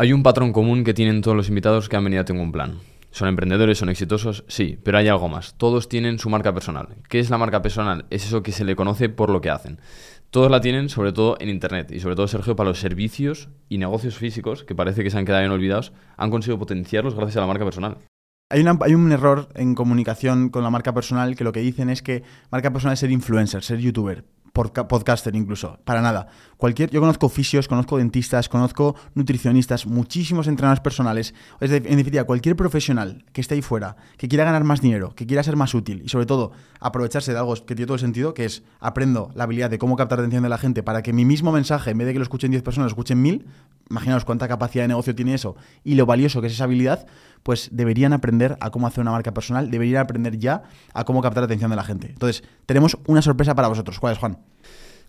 Hay un patrón común que tienen todos los invitados que han venido a Tengo un Plan. Son emprendedores, son exitosos, sí, pero hay algo más. Todos tienen su marca personal. ¿Qué es la marca personal? Es eso que se le conoce por lo que hacen. Todos la tienen, sobre todo en Internet, y sobre todo, Sergio, para los servicios y negocios físicos, que parece que se han quedado bien olvidados, han conseguido potenciarlos gracias a la marca personal. Hay, hay un error en comunicación con la marca personal que lo que dicen es que marca personal es ser influencer, ser youtuber, podcaster incluso. Para nada. Cualquier, yo conozco fisios, conozco dentistas, conozco nutricionistas, muchísimos entrenadores personales. Es de- en definitiva, cualquier profesional que esté ahí fuera, que quiera ganar más dinero, que quiera ser más útil y sobre todo aprovecharse de algo que tiene todo el sentido, que es aprendo la habilidad de cómo captar la atención de la gente para que mi mismo mensaje, en vez de que lo escuchen 10 personas, lo escuchen 1000, imaginaos cuánta capacidad de negocio tiene eso y lo valioso que es esa habilidad, pues deberían aprender a cómo hacer una marca personal, deberían aprender ya a cómo captar la atención de la gente. Entonces, tenemos una sorpresa para vosotros. ¿Cuál es, Juan?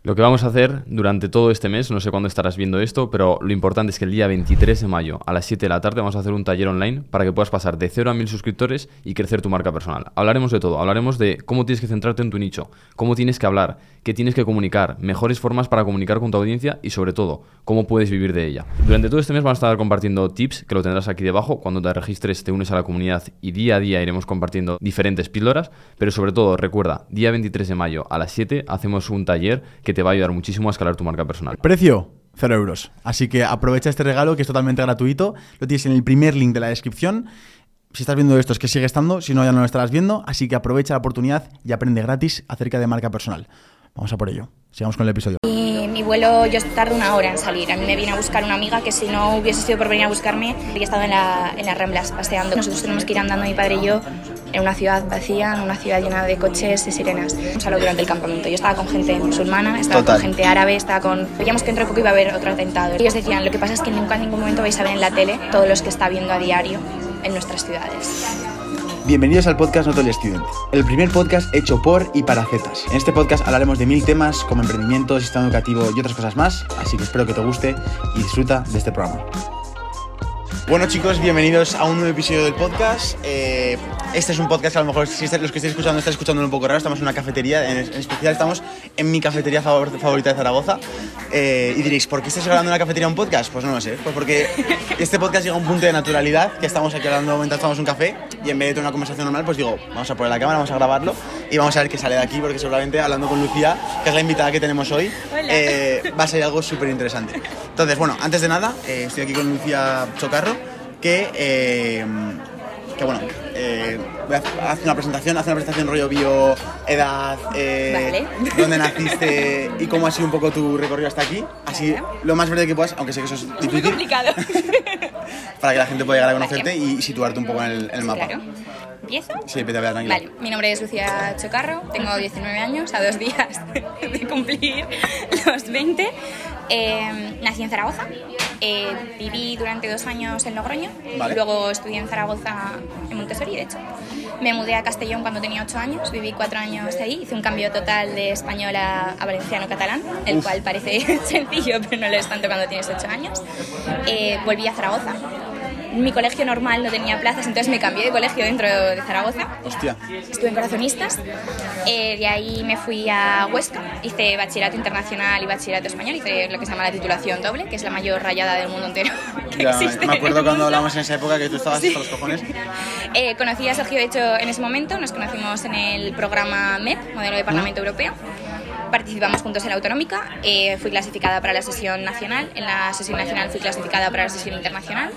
Lo que vamos a hacer durante todo este mes, no sé cuándo estarás viendo esto, pero lo importante es que el día 23 de mayo a las 7 de la tarde vamos a hacer un taller online para que puedas pasar de 0 a 1000 suscriptores y crecer tu marca personal. Hablaremos de todo, hablaremos de cómo tienes que centrarte en tu nicho, cómo tienes que hablar, qué tienes que comunicar, mejores formas para comunicar con tu audiencia y sobre todo, cómo puedes vivir de ella. Durante todo este mes vamos a estar compartiendo tips que lo tendrás aquí debajo. Cuando te registres te unes a la comunidad y día a día iremos compartiendo diferentes píldoras, pero sobre todo recuerda, día 23 de mayo a las 7 hacemos un taller que te va a ayudar muchísimo a escalar tu marca personal. Precio, 0 euros. Así que aprovecha este regalo que es totalmente gratuito. Lo tienes en el primer link de la descripción. Si estás viendo esto es que sigue estando, si no ya no lo estarás viendo. Así que aprovecha la oportunidad y aprende gratis acerca de marca personal. Vamos a por ello. Sigamos con el episodio. Mi vuelo yo tardo una hora en salir. A mí me viene a buscar una amiga que si no hubiese sido por venir a buscarme, habría estado en, la, en las Ramblas paseando. Nosotros tenemos que ir andando, mi padre y yo, en una ciudad vacía, en una ciudad llena de coches y sirenas. Hemos hablado durante el campamento. Yo estaba con gente musulmana, estaba Total. con gente árabe, estaba con... Veíamos que dentro de poco iba a haber otro atentado. Ellos decían, lo que pasa es que nunca en ningún momento vais a ver en la tele todos los que está viendo a diario en nuestras ciudades. Bienvenidos al podcast Not Only Student, el primer podcast hecho por y para Zetas. En este podcast hablaremos de mil temas como emprendimiento, sistema educativo y otras cosas más, así que espero que te guste y disfruta de este programa. Bueno chicos, bienvenidos a un nuevo episodio del podcast. Eh, este es un podcast que a lo mejor si los que estáis escuchando estáis escuchando un poco raro. Estamos en una cafetería, en, en especial estamos en mi cafetería favor- favorita de Zaragoza. Eh, y diréis, ¿por qué estáis hablando en una cafetería un podcast? Pues no lo sé, pues porque este podcast llega a un punto de naturalidad, que estamos aquí hablando mientras tomamos un café y en vez de tener una conversación normal, pues digo, vamos a poner la cámara, vamos a grabarlo y vamos a ver qué sale de aquí, porque seguramente hablando con Lucía, que es la invitada que tenemos hoy, eh, va a ser algo súper interesante. Entonces, bueno, antes de nada, eh, estoy aquí con Lucía Chocarro, que, eh, que bueno, eh, hacer una presentación, hacer una presentación rollo bio, edad, eh, Vale. dónde naciste y cómo ha sido un poco tu recorrido hasta aquí. Así, Vale. lo más breve que puedas, aunque sé que eso es Muy difícil, complicado. para que la gente pueda llegar a Vale. conocerte y situarte un poco en el, en el mapa. Claro. ¿Empiezo? Sí, vete a. Vale, mi nombre es Lucía Chocarro, tengo 19 años, a dos días de cumplir los 20. Eh, nací en Zaragoza, eh, viví durante dos años en Logroño, Vale. luego estudié en Zaragoza, en Montessori, de hecho. Me mudé a Castellón cuando tenía 8 años, viví 4 años ahí, hice un cambio total de español a, a valenciano-catalán, el Uf. cual parece sencillo, pero no lo es tanto cuando tienes 8 años. Eh, volví a Zaragoza. Mi colegio normal no tenía plazas, entonces me cambié de colegio dentro de Zaragoza. Hostia. Estuve en Corazonistas, eh, de ahí me fui a Huesca, hice bachillerato internacional y bachillerato español, hice lo que se llama la titulación doble, que es la mayor rayada del mundo entero que Ya, existe. me acuerdo cuando hablamos en esa época que tú estabas hasta los cojones. Eh, conocí a Sergio, de hecho, en ese momento, nos conocimos en el programa MEP, Modelo de Parlamento Europeo. Participamos juntos en la autonómica, eh, fui clasificada para la sesión nacional, en la sesión nacional fui clasificada para la sesión internacional,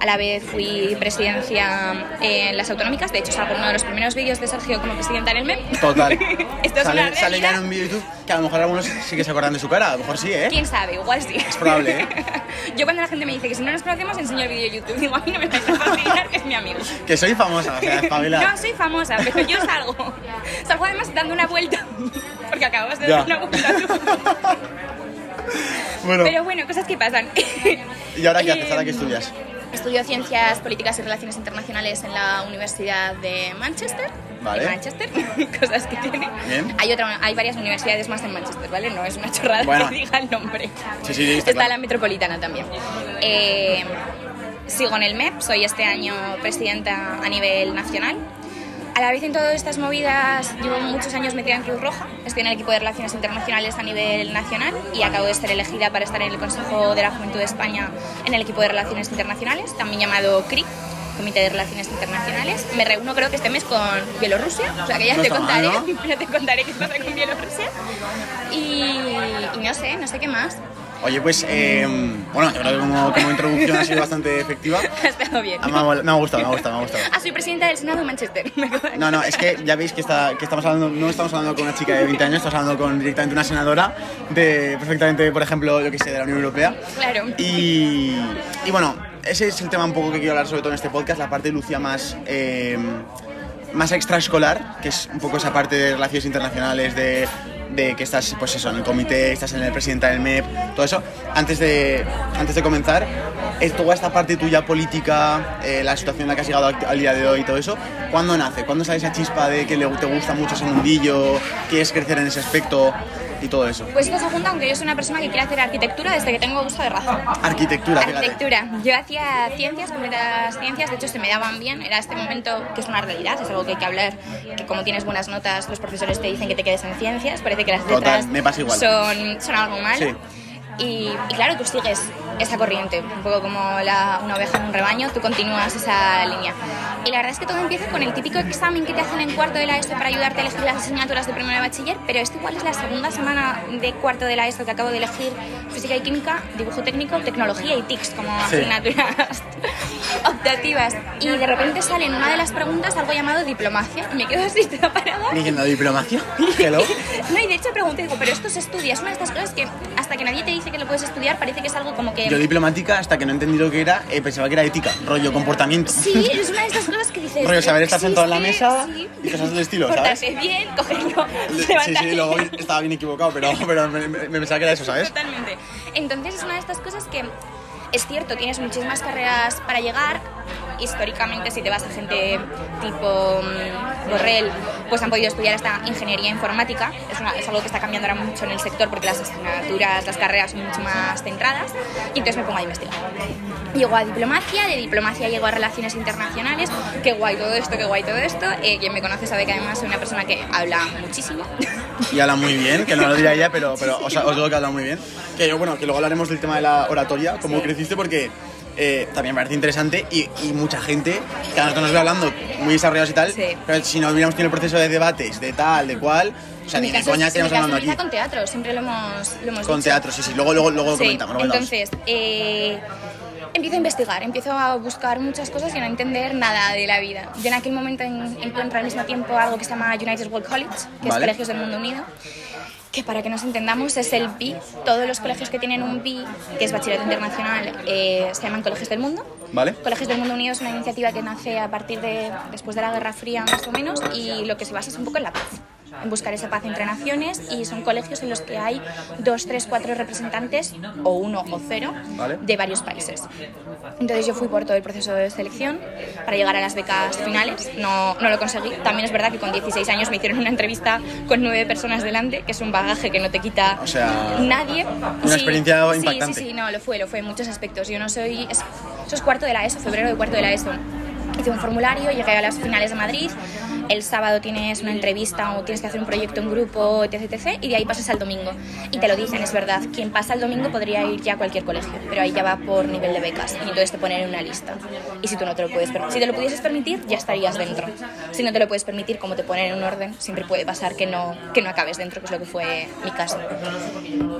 a la vez fui presidencia en las autonómicas, de hecho salgo uno de los primeros vídeos de Sergio como presidenta en el MEP. Total. Esto es sale, una sale ya en un vídeo de YouTube que a lo mejor algunos sí que se acuerdan de su cara, a lo mejor sí, ¿eh? ¿Quién sabe? Igual sí. Es probable, ¿eh? Yo cuando la gente me dice que si no nos conocemos enseño el vídeo de YouTube, digo, a mí no me vais a que es mi amigo. Que soy famosa, o sea, espabila. No, soy famosa, pero yo salgo. Salgo además dando una vuelta. Porque acabas de Ya. dar una vuelta. Bueno, Pero bueno, cosas que pasan. ¿y ahora qué haces? ¿Ahora qué estudias? Estudio Ciencias Políticas y Relaciones Internacionales en la Universidad de Manchester. Vale. Manchester, cosas que tiene. Bien. Hay, otra, hay varias universidades más en Manchester, ¿vale? No es una chorrada Bueno. que diga el nombre. Sí, sí, está Está claro. la Metropolitana también. Eh, sigo en el MEP, soy este año presidenta a nivel nacional. A la vez en todas estas movidas llevo muchos años metida en Cruz Roja, estoy en el equipo de Relaciones Internacionales a nivel nacional y acabo de ser elegida para estar en el Consejo de la Juventud de España en el equipo de Relaciones Internacionales, también llamado CRI, Comité de Relaciones Internacionales. Me reúno creo que este mes con Bielorrusia, o sea que ya No te mal, contaré, ¿no? ya te contaré qué pasa con Bielorrusia. Y, y no sé, no sé qué más. Oye, pues, eh, bueno, yo creo que como, como introducción ha sido bastante efectiva. Ha estado bien. Ah, Me ha, mol- me ha gustado, me ha gustado, me ha gustado. Ah, soy presidenta del Senado de Manchester. No, no, es que ya veis que, está, que estamos hablando, no estamos hablando con una chica de 20 años, estamos hablando con directamente una senadora de, perfectamente, por ejemplo, yo que sé, de la Unión Europea. Claro. Y, y bueno, ese es el tema un poco que quiero hablar sobre todo en este podcast, la parte de Lucía más, eh, más extraescolar, que es un poco esa parte de relaciones internacionales, de, de que estás pues eso, en el comité, estás en el presidenta del MEP, todo eso. Antes de, antes de comenzar, toda esta parte tuya política, eh, la situación en la que has llegado al, día de hoy y todo eso, ¿cuándo nace? ¿Cuándo sale esa chispa de que te gusta mucho ese mundillo, quieres crecer en ese aspecto y todo eso? Pues esto se junta, aunque yo soy una persona que quiere hacer arquitectura desde que tengo uso de razón. Arquitectura, fíjate. Arquitectura. Yo hacía ciencias, completas ciencias, de hecho se me daban bien. Era este momento que es una realidad, es algo que hay que hablar. Que como tienes buenas notas, los profesores te dicen que te quedes en ciencias. Parece que las Total, letras me pasa igual. Son, son algo malo. Sí. Y, y claro, tú sigues esa corriente, un poco como la- una oveja en un rebaño, tú continúas esa línea. Y la verdad es que todo empieza con el típico examen que te hacen en cuarto de la ESO para ayudarte a elegir las asignaturas de primero de bachiller, pero esto igual es la segunda semana de cuarto de la ESO que acabo de elegir física y química, dibujo técnico, tecnología y TICS como Sí. asignaturas optativas. Y de repente sale en una de las preguntas algo llamado diplomacia y me quedo así toda parada. Diciendo diplomacia. Hello. No, y de hecho pregunté, digo, pero esto se estudia, es una de estas cosas que hasta que nadie te dice que lo puedes estudiar parece que es algo como que... Yo diplomática, hasta que no he entendido qué era, eh, pensaba que era ética, rollo comportamiento. Sí, es una de estas cosas que dices... Rollo saber estar sentado en la mesa sí. y cosas del estilo, ¿sabes? Portarse bien, cogerlo, Sí, sí, luego estaba bien equivocado, pero, pero me, me- me pensaba que era eso, ¿sabes? Totalmente. Entonces es una de estas cosas que es cierto, tienes muchísimas carreras para llegar. Históricamente, si te vas a gente tipo mm, Borrell, pues han podido estudiar esta ingeniería informática. Es, una- es algo que está cambiando ahora mucho en el sector porque las asignaturas, las carreras son mucho más centradas. Y entonces me pongo a investigar. Llego a diplomacia, de diplomacia llego a relaciones internacionales. Qué guay todo esto, qué guay todo esto. Eh, quien me conoce sabe que además soy una persona que habla muchísimo. Y habla muy bien, que no lo diría ella, pero, pero o sea, os digo que habla muy bien. Que yo, bueno, que luego hablaremos del tema de la oratoria, cómo creciste, porque eh, también me parece interesante y, y mucha gente, que a nosotros nos ve hablando muy desarrollados y tal, Sí. pero si no hubiéramos tenido el proceso de debates, de tal, de cual, o sea, En ni de coña estaríamos hablando aquí. con teatro, siempre lo hemos, lo hemos Con dicho. teatro, sí, sí, luego, luego, luego Sí, comentamos. luego entonces, eh, empiezo a investigar, empiezo a buscar muchas cosas y a no entender nada de la vida. Yo en aquel momento en- encuentro al mismo tiempo algo que se llama United World College, que es Vale. Colegios del Mundo Unido, que para que nos entendamos es el BI. Todos los colegios que tienen un BI, que es Bachillerato Internacional, eh, se llaman Colegios del Mundo. ¿Vale? Colegios del Mundo Unido es una iniciativa que nace a partir de después de la Guerra Fría más o menos y lo que se basa es un poco en la paz, buscar esa paz entre naciones y son colegios en los que hay dos, tres, cuatro representantes o uno o cero Vale. de varios países. Entonces yo fui por todo el proceso de selección para llegar a las becas finales, no, no lo conseguí. También es verdad que con 16 años me hicieron una entrevista con nueve personas delante, que es un bagaje que no te quita O sea, nadie. una experiencia sí, impactante. Sí, sí, no, lo fue, lo fue en muchos aspectos. Yo no soy... es- eso es cuarto de la ESO, febrero de cuarto de la ESO. Hice un formulario, llegué a las finales de Madrid. El sábado tienes una entrevista o tienes que hacer un proyecto en grupo, etc, etc. Y de ahí pasas al domingo. Y te lo dicen, es verdad. Quien pasa el domingo podría ir ya a cualquier colegio, pero ahí ya va por nivel de becas. Y entonces te ponen en una lista. Y si tú no te lo puedes permitir, si te lo pudieses permitir, ya estarías dentro. Si no te lo puedes permitir, como te ponen en un orden, siempre puede pasar que no, que no acabes dentro, que es lo que fue mi caso.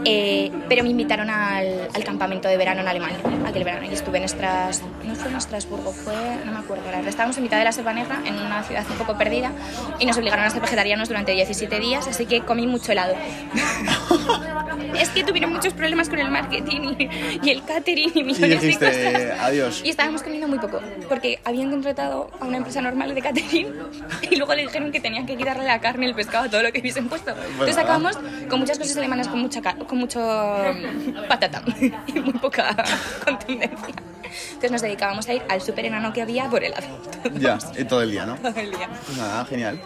Eh, pero me invitaron al, campamento de verano en Alemania, aquel verano, y estuve en Estras, no fue en Estrasburgo, fue, no me acuerdo, estábamos en mitad de la Selva Negra, en una ciudad un poco perdida, y nos obligaron a ser vegetarianos durante 17 días, así que comí mucho helado. es que tuvieron muchos problemas con el marketing y, y el catering y Y millones de dijiste, cosas. adiós. Y estábamos comiendo muy poco, porque habían contratado a una empresa normal de catering y luego le dijeron que tenían que quitarle la carne, el pescado, todo lo que hubiesen puesto. Entonces Bueno. acabamos con muchas cosas alemanas con mucha con mucho mm, patata y muy poca contundencia. Entonces nos dedicábamos a ir al súper enano que había por helado. Ya, eh, todo el día, ¿no? Todo el día. Nada, genial.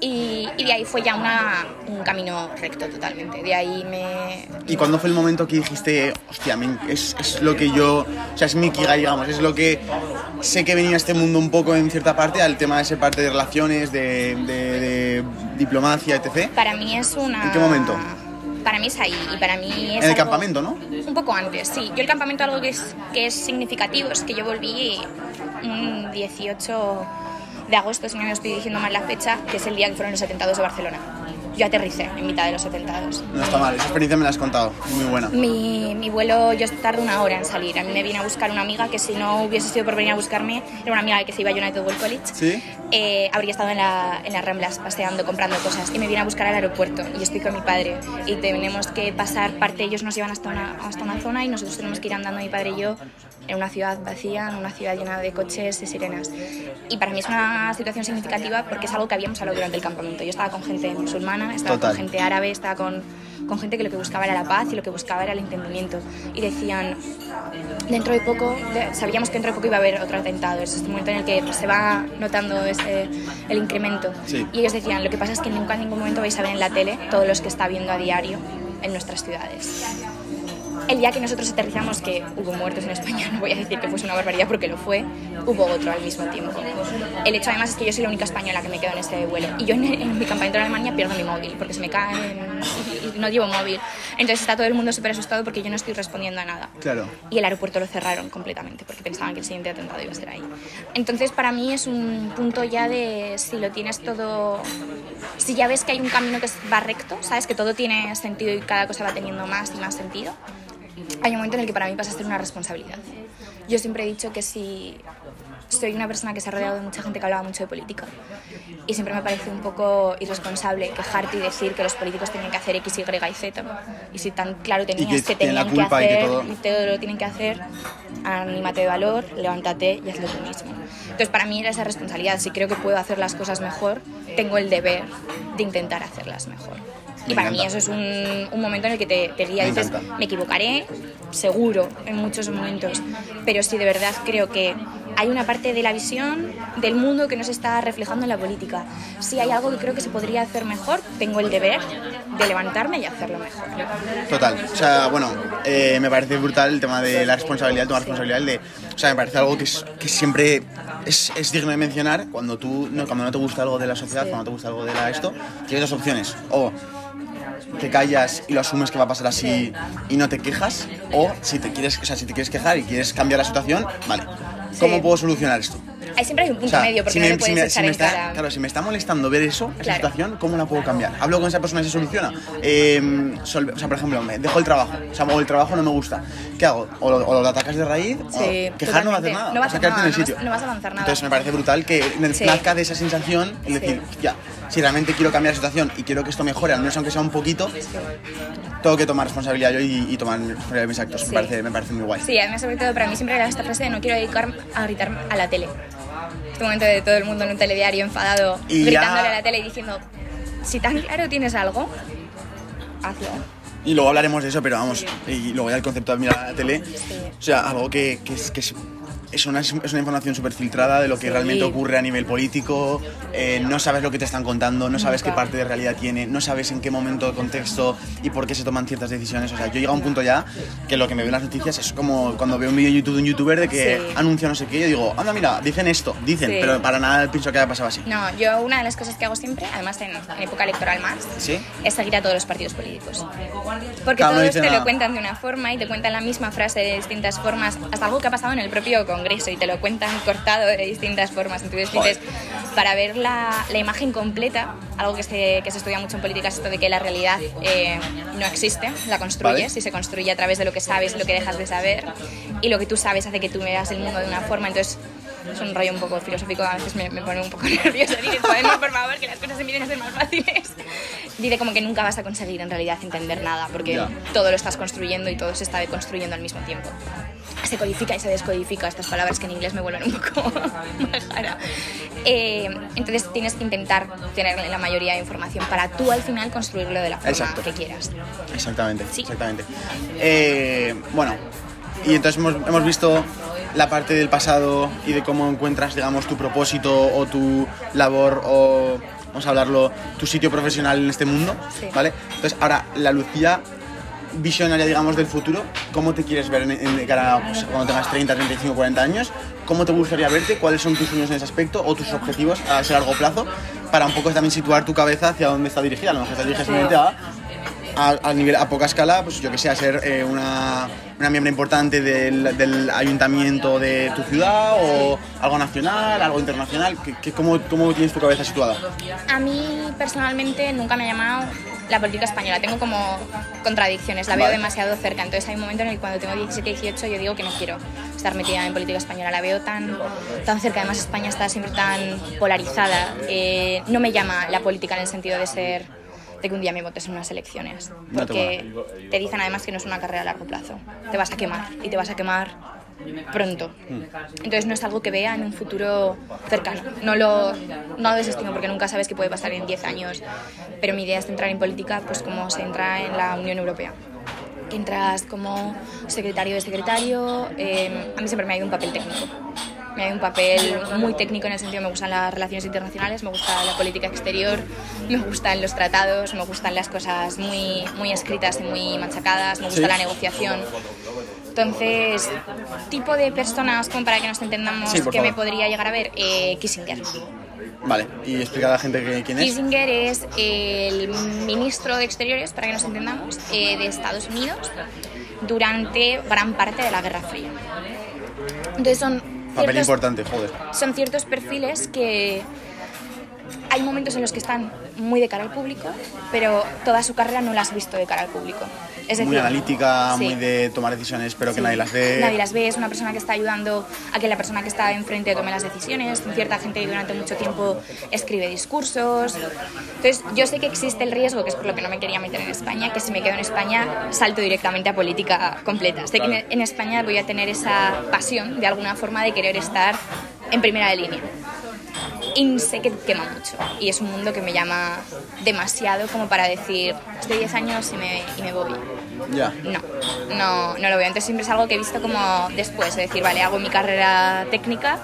Y, y de ahí fue ya una, un camino recto totalmente. De ahí me... ¿Y cuándo fue el momento que dijiste, hostia, es, es lo que yo, o sea, es mi kiga, digamos, es lo que sé que venía a este mundo un poco en cierta parte, al tema de esa parte de relaciones, de, de- de diplomacia, etc. Para mí es una... ¿En qué momento? Para mí es ahí y para mí es En el algo- campamento, ¿no? Un poco antes, sí. Yo el campamento algo que es, que es significativo es que yo volví un 18 de agosto, si no me estoy diciendo mal la fecha, que es el día que fueron los atentados de Barcelona. Yo aterricé en mitad de los atentados. No está mal, esa experiencia me la has contado, muy buena. Mi, mi vuelo, yo tardé una hora en salir. A mí me viene a buscar una amiga que si no hubiese sido por venir a buscarme, era una amiga que se iba a United World College. ¿Sí? Eh, habría estado en, la, en las Ramblas paseando, comprando cosas y me viene a buscar al aeropuerto y estoy con mi padre y tenemos que pasar parte, ellos nos llevan hasta una, hasta una zona y nosotros tenemos que ir andando mi padre y yo en una ciudad vacía, en una ciudad llena de coches y sirenas. Y para mí es una situación significativa porque es algo que habíamos hablado durante el campamento. Yo estaba con gente musulmana, estaba Total. con gente árabe, estaba con, con gente que lo que buscaba era la paz y lo que buscaba era el entendimiento. Y decían, dentro de poco, sabíamos que dentro de poco iba a haber otro atentado. Es este momento en el que se va notando ese, el incremento. Sí. Y ellos decían, lo que pasa es que nunca en ningún momento vais a ver en la tele todos los que está viendo a diario en nuestras ciudades. El día que nosotros aterrizamos, que hubo muertos en España, no voy a decir que fuese una barbaridad porque lo fue, hubo otro al mismo tiempo. El hecho además es que yo soy la única española que me quedo en este vuelo. Y yo en, en mi campamento en Alemania pierdo mi móvil porque se me cae y, no llevo móvil. Entonces está todo el mundo súper asustado porque yo no estoy respondiendo a nada. Claro. Y el aeropuerto lo cerraron completamente porque pensaban que el siguiente atentado iba a ser ahí. Entonces para mí es un punto ya de si lo tienes todo, si ya ves que hay un camino que va recto, sabes que todo tiene sentido y cada cosa va teniendo más y más sentido, hay un momento en el que para mí pasa a ser una responsabilidad. Yo siempre he dicho que si soy una persona que se ha rodeado de mucha gente que hablaba mucho de política y siempre me parece un poco irresponsable quejarte y decir que los políticos tienen que hacer X, Y y Z y si tan claro tenías que que, tenían que culpa y que hacer todo- y todo lo tienen que hacer, anímate de valor, levántate y hazlo tú mismo. Entonces para mí era esa responsabilidad, si creo que puedo hacer las cosas mejor, tengo el deber de intentar hacerlas mejor. Y para mí encanta. eso es un, un momento en el que te, te guía Me dices, encanta. me equivocaré, seguro, en muchos momentos, pero si de verdad creo que hay una parte de la visión del mundo que no se está reflejando en la política. Si hay algo que creo que se podría hacer mejor, tengo el deber de levantarme y hacerlo mejor. Total. O sea, bueno, eh, me parece brutal el tema de la responsabilidad, tomar responsabilidad. De, o sea, me parece algo que, es, que siempre es, es digno de mencionar cuando tú no, cuando no te gusta algo de la sociedad, Sí. cuando no te gusta algo de la esto. Tienes dos opciones. O te callas y lo asumes que va a pasar así y no te quejas. O si te quieres, o sea, si te quieres quejar y quieres cambiar la situación, vale. ¿Cómo Sí. puedo solucionar esto? Ahí siempre hay un punto O sea, medio porque si no me, le si puedes me- echar si me en está, cara. Claro, si me está molestando ver eso, esa Claro. situación, ¿cómo la puedo cambiar? Hablo con esa persona y se soluciona. Eh, solve- o sea, por ejemplo, me dejo el trabajo. O sea, o el trabajo no me gusta. ¿Qué hago? O lo, o lo atacas de raíz, o Sí, quejar no va a hacer nada. No vas a a quedarte en el nada, no sitio. vas- no vas a avanzar nada. Entonces me parece brutal que Sí. nazca de esa sensación y Sí. decir, ya, si realmente quiero cambiar la situación y quiero que esto mejore, al menos aunque sea un poquito, tengo que tomar responsabilidad yo y, y tomar responsabilidad de mis actos. Sí. Me, parece, me parece muy guay. Sí, además sobre todo para mí siempre era esta frase de no quiero dedicar a gritar a la tele. Este momento de todo el mundo en un telediario enfadado, Y ya- gritándole a la tele y diciendo, si tan claro tienes algo, hazlo. Y luego hablaremos de eso, pero vamos, y luego ya el concepto de mirar a la tele, o sea, algo que, que es, que es, es una, es una información súper filtrada de lo que Sí. realmente ocurre a nivel político, eh, no sabes lo que te están contando, no sabes qué parte de realidad tiene, no sabes en qué momento, contexto y por qué se toman ciertas decisiones. O sea, yo llego a un punto ya que lo que me veo en las noticias es como cuando veo un vídeo en YouTube de un youtuber de que Sí. anuncia no sé qué, yo digo, anda, mira, dicen esto, dicen, Sí. pero para nada pienso que haya pasado así. No, yo una de las cosas que hago siempre, además en, en época electoral más, es seguir a todos los partidos políticos. Porque todos te nada. lo cuentan de una forma y te cuentan la misma frase de distintas formas, hasta algo que ha pasado en el propio Congreso y te lo cuentan cortado de distintas formas. Entonces dices, para ver la, la imagen completa, algo que se, que se estudia mucho en política es esto de que la realidad eh, no existe, la construyes Vale. y se construye a través de lo que sabes y lo que dejas de saber y lo que tú sabes hace que tú veas el mundo de una forma. Entonces es un rollo un poco filosófico, a veces me, me pone un poco nerviosa. Dices, podemos, por favor, que las cosas empiecen a ser más fáciles. Dice como que nunca vas a conseguir en realidad entender nada, porque Ya. todo lo estás construyendo y todo se está deconstruyendo al mismo tiempo. Se codifica y se descodifica, estas palabras que en inglés me vuelven un poco majara. Eh, entonces tienes que intentar tener la mayoría de información para tú al final construirlo de la forma Exacto. que quieras. Exactamente, Sí. exactamente. Eh, bueno, y entonces hemos, hemos visto la parte del pasado y de cómo encuentras, digamos, tu propósito o tu labor o, vamos a hablarlo, tu sitio profesional en este mundo, Sí. ¿vale? Entonces, ahora, la Lucía visionaria, digamos, del futuro, ¿cómo te quieres ver en, en- cara pues, cuando tengas 30, 35, 40 años? ¿Cómo te gustaría verte? ¿Cuáles son tus sueños en ese aspecto o tus objetivos a ese largo plazo? Para un poco también situar tu cabeza hacia dónde está dirigida. A lo mejor está dirigida simplemente a a, a nivel a poca escala, pues yo que sé, a ser eh, una, una miembro importante del, del ayuntamiento de tu ciudad o algo nacional, algo internacional. ¿Qué, qué- cómo, ¿Cómo tienes tu cabeza situada? A mí personalmente nunca me ha llamado la política española. Tengo como contradicciones, la veo Vale. demasiado cerca. Entonces hay un momento en el que cuando tengo 17, 18 yo digo que no quiero estar metida en política española. La veo tan, tan cerca. Además España está siempre tan polarizada. Eh, no me llama la política en el sentido de ser de que un día me votes en unas elecciones. No te Porque te dicen además que no es una carrera a largo plazo. Te vas a quemar y te vas a quemar pronto. Entonces no es algo que vea en un futuro cercano. No lo, no lo desestimo porque nunca sabes qué puede pasar en 10 años. Pero mi idea es entrar en política pues como se entra en la Unión Europea. Entras como secretario de secretario. eh, a mí siempre me ha ido un papel técnico. Me ha ido un papel muy técnico en el sentido me gustan las relaciones internacionales, me gusta la política exterior, me gustan los tratados, me gustan las cosas muy, muy escritas y muy machacadas, me gusta Sí. la negociación. Entonces, tipo de personas, como para que nos entendamos, Sí, que me favor. podría llegar a ver, eh, Kissinger. Vale, y explica a la gente que- quién es. Kissinger es el ministro de Exteriores, para que nos entendamos, eh, de Estados Unidos durante gran parte de la Guerra Fría. Entonces son Papel ciertos, importante, joder. son ciertos perfiles que hay momentos en los que están muy de cara al público, pero toda su carrera no la has visto de cara al público. Es decir, muy analítica, sí. muy de tomar decisiones, pero que Sí. nadie las ve. Nadie las ve, es una persona que está ayudando a que la persona que está enfrente tome las decisiones. Cierta gente que durante mucho tiempo escribe discursos. Entonces, yo sé que existe el riesgo, que es por lo que no me quería meter en España, que si me quedo en España salto directamente a política completa. Sé que en España voy a tener esa pasión, de alguna forma, de querer estar en primera de línea. Y sé que quema mucho. Y es un mundo que me llama demasiado como para decir, estoy 10 años y me, y me voy. Ya. No, no, no lo veo. Entonces siempre es algo que he visto como después, es decir, vale, hago mi carrera técnica,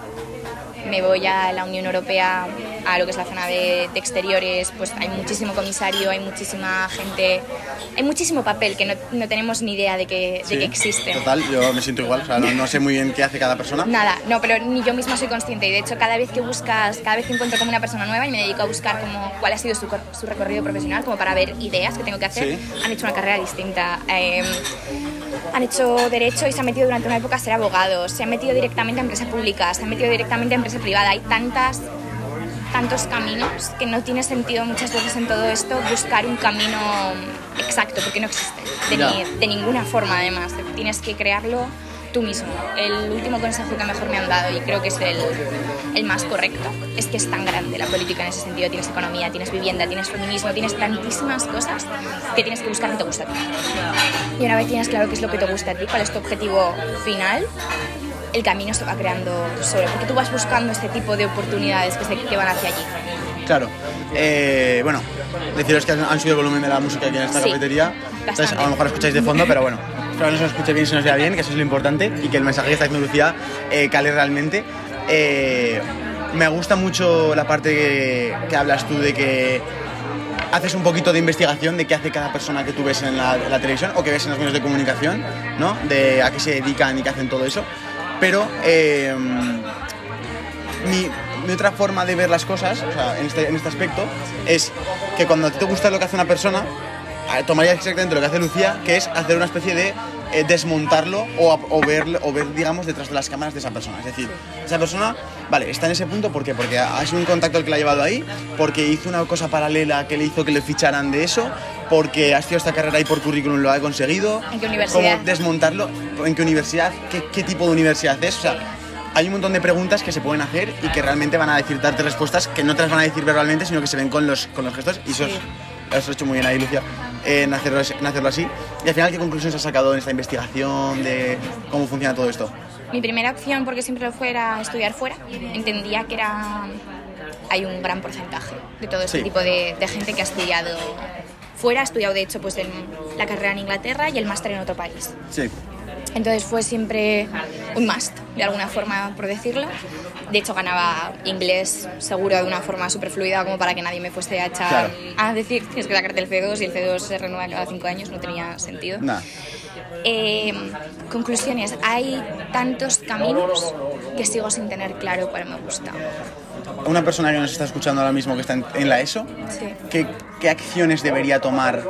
me voy a la Unión Europea, a lo que es la zona de, de exteriores, pues hay muchísimo comisario, hay muchísima gente, hay muchísimo papel que no, no tenemos ni idea de que, de Sí, que existe. Total, yo me siento igual, o sea, no, no sé muy bien qué hace cada persona. Nada, no, pero ni yo misma soy consciente y de hecho cada vez que buscas, cada vez que encuentro como una persona nueva y me dedico a buscar como cuál ha sido su, su recorrido profesional, como para ver ideas que tengo que hacer, Sí. han hecho una carrera distinta. eh, han hecho derecho y se han metido durante una época a ser abogados, se han metido directamente a empresa pública, se han metido directamente a empresa privada. Hay tantas tantos caminos que no tiene sentido muchas veces en todo esto buscar un camino exacto porque no existe de, ni- de ninguna forma además. Tienes que crearlo tú mismo. El último consejo que mejor me han dado y creo que es el, el más correcto es que es tan grande la política en ese sentido. Tienes economía, tienes vivienda, tienes feminismo tienes tantísimas cosas que tienes que buscar que te gusta a ti. Y una vez tienes claro qué es lo que te gusta a ti cuál es tu objetivo final el camino se va creando solo, porque tú vas buscando este tipo de oportunidades que, se, que van hacia allí. Claro. Eh, bueno, deciros que han, subido el volumen de la música aquí en esta Sí, cafetería. Entonces, a lo mejor escucháis de fondo, pero bueno, espero que no se nos escuche bien, se nos vea bien, que eso es lo importante y que el mensaje que está haciendo Lucía eh, cale realmente. Eh, me gusta mucho la parte que, que hablas tú de que haces un poquito de investigación de qué hace cada persona que tú ves en la, en la televisión o que ves en los medios de comunicación, ¿no? De a qué se dedican y qué hacen todo eso. Pero eh, mi, otra forma de ver las cosas, o sea, en este, en este aspecto, es que cuando a ti te gusta lo que hace una persona, eh, tomarías exactamente lo que hace Lucía, que es hacer una especie de eh, desmontarlo o, o, ver, o ver, digamos, detrás de las cámaras de esa persona. Es decir, esa persona, vale, está en ese punto, ¿por qué? Porque ha sido un contacto el que la ha llevado ahí, porque hizo una cosa paralela que le hizo que le ficharan de eso, porque ha estudiado esta carrera y por currículum lo ha conseguido. ¿En qué universidad? Cómo desmontarlo, en qué universidad, qué, qué tipo de universidad es, o sea, hay un montón de preguntas que se pueden hacer y que realmente van a decir, darte respuestas que no te las van a decir verbalmente, sino que se ven con los, con los gestos y eso, Sí. has hecho muy bien ahí, Lucia, en hacerlo, en hacerlo así. Y al final, ¿qué conclusiones has sacado en esta investigación de cómo funciona todo esto? Mi primera opción, porque siempre lo fue, era estudiar fuera. Entendía que era hay un gran porcentaje de todo este Sí. tipo de, de gente que ha estudiado fuera. Ha estudiado, de hecho, pues en la carrera en Inglaterra y el máster en otro país. Sí. Entonces fue siempre un must. de alguna forma, por decirlo. De hecho, ganaba inglés seguro de una forma súper fluida, como para que nadie me fuese a echar Claro. a decir tienes que sacarte el C2 y el C2 se renueva cada cinco años, no tenía sentido. Nada. Eh, conclusiones, hay tantos caminos que sigo sin tener claro cuál me gusta. Una persona que nos está escuchando ahora mismo que está en, en la ESO, Sí. ¿qué, qué acciones debería tomar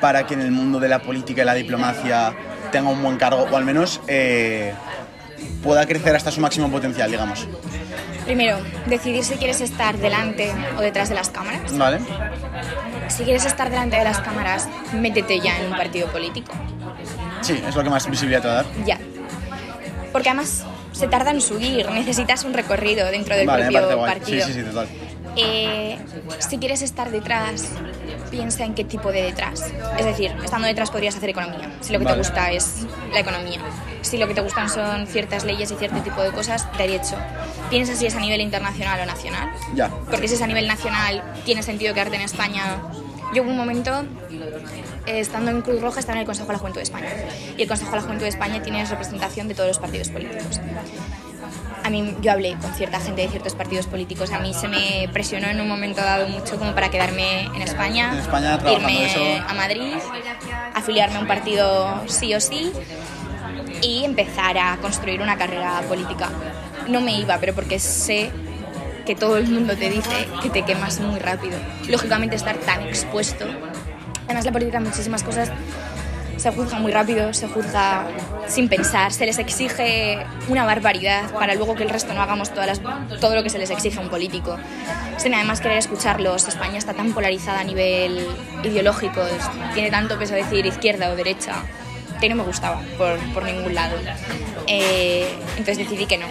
para que en el mundo de la política y la diplomacia tenga un buen cargo o al menos eh, pueda crecer hasta su máximo potencial, digamos? Primero, decidir si quieres estar delante o detrás de las cámaras. ¿Vale? Si quieres estar delante de las cámaras, métete ya en un partido político. Sí, es lo que más visibilidad te va a dar. Ya. Porque además se tarda en subir, necesitas un recorrido dentro del Vale, propio partido. Sí, sí, sí, total. Eh, si quieres estar detrás, piensa en qué tipo de detrás. Es decir, estando detrás podrías hacer economía, si lo que Vale. te gusta es la economía. Si lo que te gustan son ciertas leyes y cierto tipo de cosas, derecho. Piensa si es a nivel internacional o nacional. Ya. Porque si es a nivel nacional, tiene sentido quedarte en España. Yo hubo un momento, estando en Cruz Roja, estaba en el Consejo de la Juventud de España. Y el Consejo de la Juventud de España tiene representación de todos los partidos políticos. A mí, yo hablé con cierta gente de ciertos partidos políticos. A mí se me presionó en un momento dado mucho como para quedarme en España, En España irme eso. a Madrid, afiliarme a un partido sí o sí y empezar a construir una carrera política. No me iba, pero porque sé que todo el mundo te dice que te quemas muy rápido. Lógicamente estar tan expuesto. Además la política en muchísimas cosas se juzga muy rápido, se juzga sin pensar, se les exige una barbaridad para luego que el resto no hagamos todas las, todo lo que se les exige a un político. Sin además querer escucharlos, España está tan polarizada a nivel ideológico, tiene tanto peso decir izquierda o derecha, que no me gustaba por, por ningún lado. Eh, entonces decidí que no.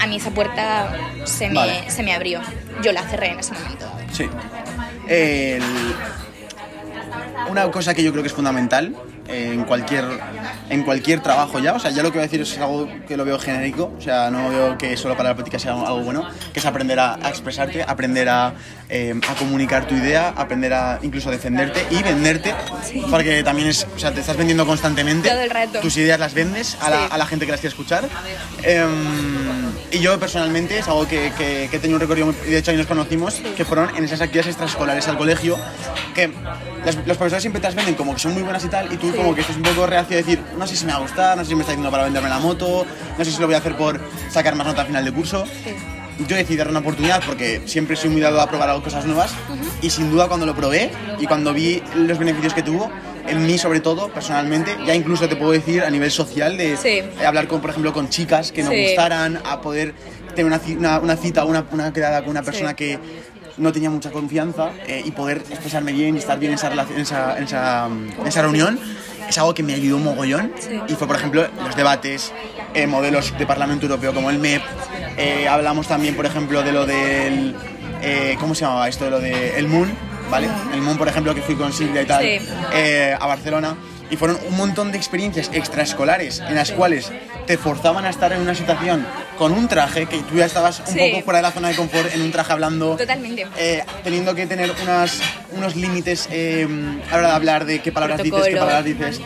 A mí esa puerta se me, Vale. se me abrió. Yo la cerré en ese momento. Sí. El- Una cosa que yo creo que es fundamental eh, en cualquier, en cualquier trabajo ya, o sea, ya lo que voy a decir es algo que lo veo genérico, o sea, no veo que solo para la política sea algo bueno, que es aprender a, a expresarte, aprender a, eh, a comunicar tu idea, aprender a incluso defenderte y venderte, porque también es, o sea, te estás vendiendo constantemente, Todo el rato. tus ideas las vendes a la, Sí. a la gente que las quiere escuchar. Em, y yo personalmente es algo que, que, que he tenido un recorrido, y de hecho ahí nos conocimos, que fueron en esas actividades extraescolares al colegio, que las- los profesores siempre te las venden como que son muy buenas y tal, y tú Sí. como que estás un poco reacio a decir, no sé si me va a gustar, no sé si me está diciendo para venderme la moto, no sé si lo voy a hacer por sacar más nota al final de curso. Yo decidí darle una oportunidad porque siempre soy muy dado a probar algo- cosas nuevas y sin duda cuando lo probé y cuando vi los beneficios que tuvo, en mí sobre todo, personalmente, ya incluso te puedo decir a nivel social de Sí. hablar con, por ejemplo, con chicas que Sí. gustaran, a poder tener una, una, una cita, una, una quedada con una persona Sí. que no tenía mucha confianza eh, y poder expresarme bien y estar bien en esa, en esa, en esa, en esa reunión es algo que me ayudó un mogollón Sí. y fue por ejemplo los debates eh, modelos de Parlamento Europeo como el MEP eh, hablamos también por ejemplo de lo del eh, ¿cómo se llamaba esto? de lo de el Moon ¿vale? el Moon por ejemplo que fui con Silvia y tal Sí. eh, a Barcelona y fueron un montón de experiencias extraescolares en las cuales te forzaban a estar en una situación con un traje que tú ya estabas un Sí. poco fuera de la zona de confort en un traje hablando Totalmente. eh, teniendo que tener unas, unos límites eh, a la hora de hablar de qué palabras dices, qué palabras dices,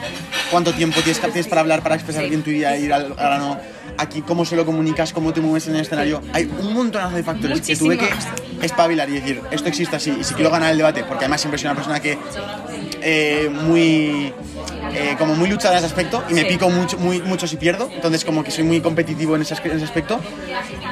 cuánto tiempo tienes, tienes para hablar, para expresar Sí. bien tu idea ir al grano. Aquí, cómo se lo comunicas, cómo te mueves en el escenario. Hay un montonazo de factores que tuve que espabilar y decir, esto existe así. Y si quiero ganar el debate, porque además siempre soy una persona que eh, muy eh, como muy luchada en ese aspecto y me Sí. pico mucho, muy, mucho si pierdo, entonces como que soy muy competitivo en ese, en ese aspecto.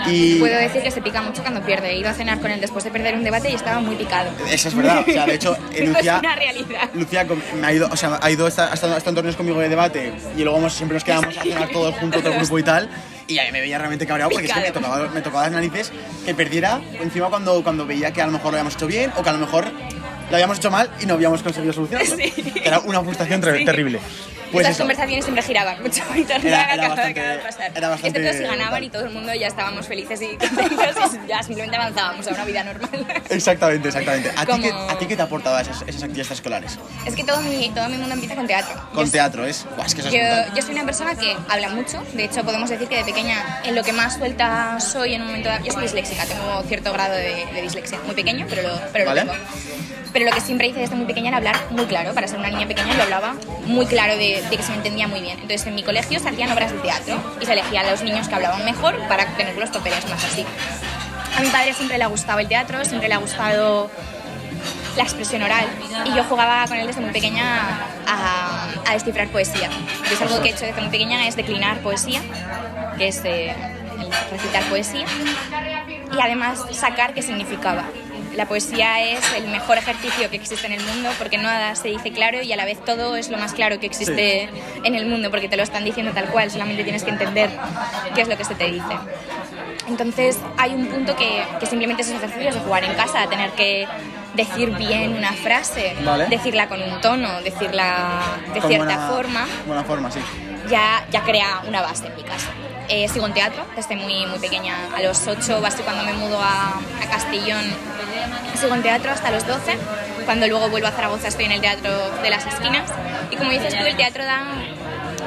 Y Puedo decir que se pica mucho cuando pierde. He ido a cenar con él después de perder un debate y estaba muy picado. eso es verdad, o sea, de hecho, eh, es Lucía, una realidad. Lucía me ha ido, o sea, ha ido hasta, hasta, hasta en torneos conmigo de debate y luego hemos- siempre nos quedamos a cenar todos juntos, todo el grupo y tal. Y ahí me veía realmente cabreado porque es que me Picado. tocaba, me tocaba las narices que perdiera encima cuando, cuando veía que a lo mejor lo habíamos hecho bien o que a lo mejor lo habíamos hecho mal y no habíamos conseguido solucionarlo. Sí. Era una frustración Sí. terrible. Pues Esas eso. conversaciones siempre giraban mucho torno Era- lo era bastante- de pasar. era bastante Excepto si ganaban brutal. y todo el mundo ya estábamos felices y contentos y ya simplemente avanzábamos a una vida normal. Exactamente, exactamente. ¿A ti, Como- qué, ¿A ti qué te aportaba esas, esas actividades escolares? Es que todo mi, todo mi mundo empieza con teatro. Con Yo- teatro, ¿es? Buah, es que eso es Yo, brutal. yo soy una persona que habla mucho, de hecho podemos decir que de pequeña en lo que más suelta soy en un momento dado, yo soy disléxica, tengo cierto grado de, de dislexia, muy pequeño, pero lo, pero lo Vale. tengo. Pero lo que siempre hice desde muy pequeña era hablar muy claro. Para ser una niña pequeña yo hablaba muy claro de, de que se me entendía muy bien. Entonces en mi colegio se hacían obras de teatro y se elegían a los niños que hablaban mejor para tener los papeles más así. A mi padre siempre le ha gustado el teatro, siempre le ha gustado la expresión oral y yo jugaba con él desde muy pequeña a, a descifrar poesía. Entonces algo que he hecho desde muy pequeña es declinar poesía, que es eh, recitar poesía, y además sacar qué significaba. La poesía es el mejor ejercicio que existe en el mundo porque nada se dice claro y a la vez todo es lo más claro que existe en el mundo porque te lo están diciendo tal cual, solamente tienes que entender qué es lo que se te dice. Entonces hay un punto que, que simplemente esos ejercicios de jugar en casa, tener que decir bien una frase, Vale. decirla con un tono, decirla de Con cierta buena- forma, Buena forma, sí. ya, ya crea una base en mi caso. Eh, sigo en teatro desde muy, muy pequeña. A los 8, basta cuando me mudo a, a Castellón, sigo en teatro hasta los 12. Cuando luego vuelvo a Zaragoza estoy en el Teatro de las Esquinas. Y como dices tú, el teatro da,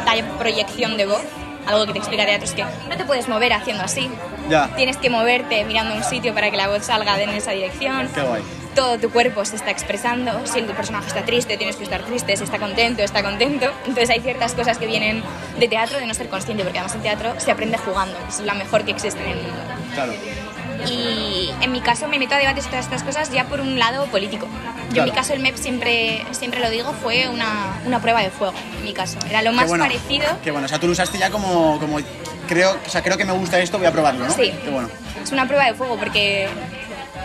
da proyección de voz. Algo que te explica teatro es que no te puedes mover haciendo así. Ya. Tienes que moverte mirando a un sitio para que la voz salga en esa dirección Qué guay. Todo tu cuerpo se está expresando. Si el personaje está triste, tienes que estar triste. Si está contento, está contento. Entonces hay ciertas cosas que vienen de teatro de no ser consciente, porque además en teatro se aprende jugando. Es la mejor que existe en el mundo. Claro. Y en mi caso me meto a debates todas estas cosas ya por un lado político. Yo Claro. en mi caso el MEP siempre, siempre lo digo, fue una, una prueba de fuego, en mi caso. Era lo más Qué bueno. parecido. Qué bueno. O sea, tú lo usaste ya como, como creo, o sea, creo que me gusta esto, voy a probarlo, ¿no? Sí. Qué bueno. Es una prueba de fuego porque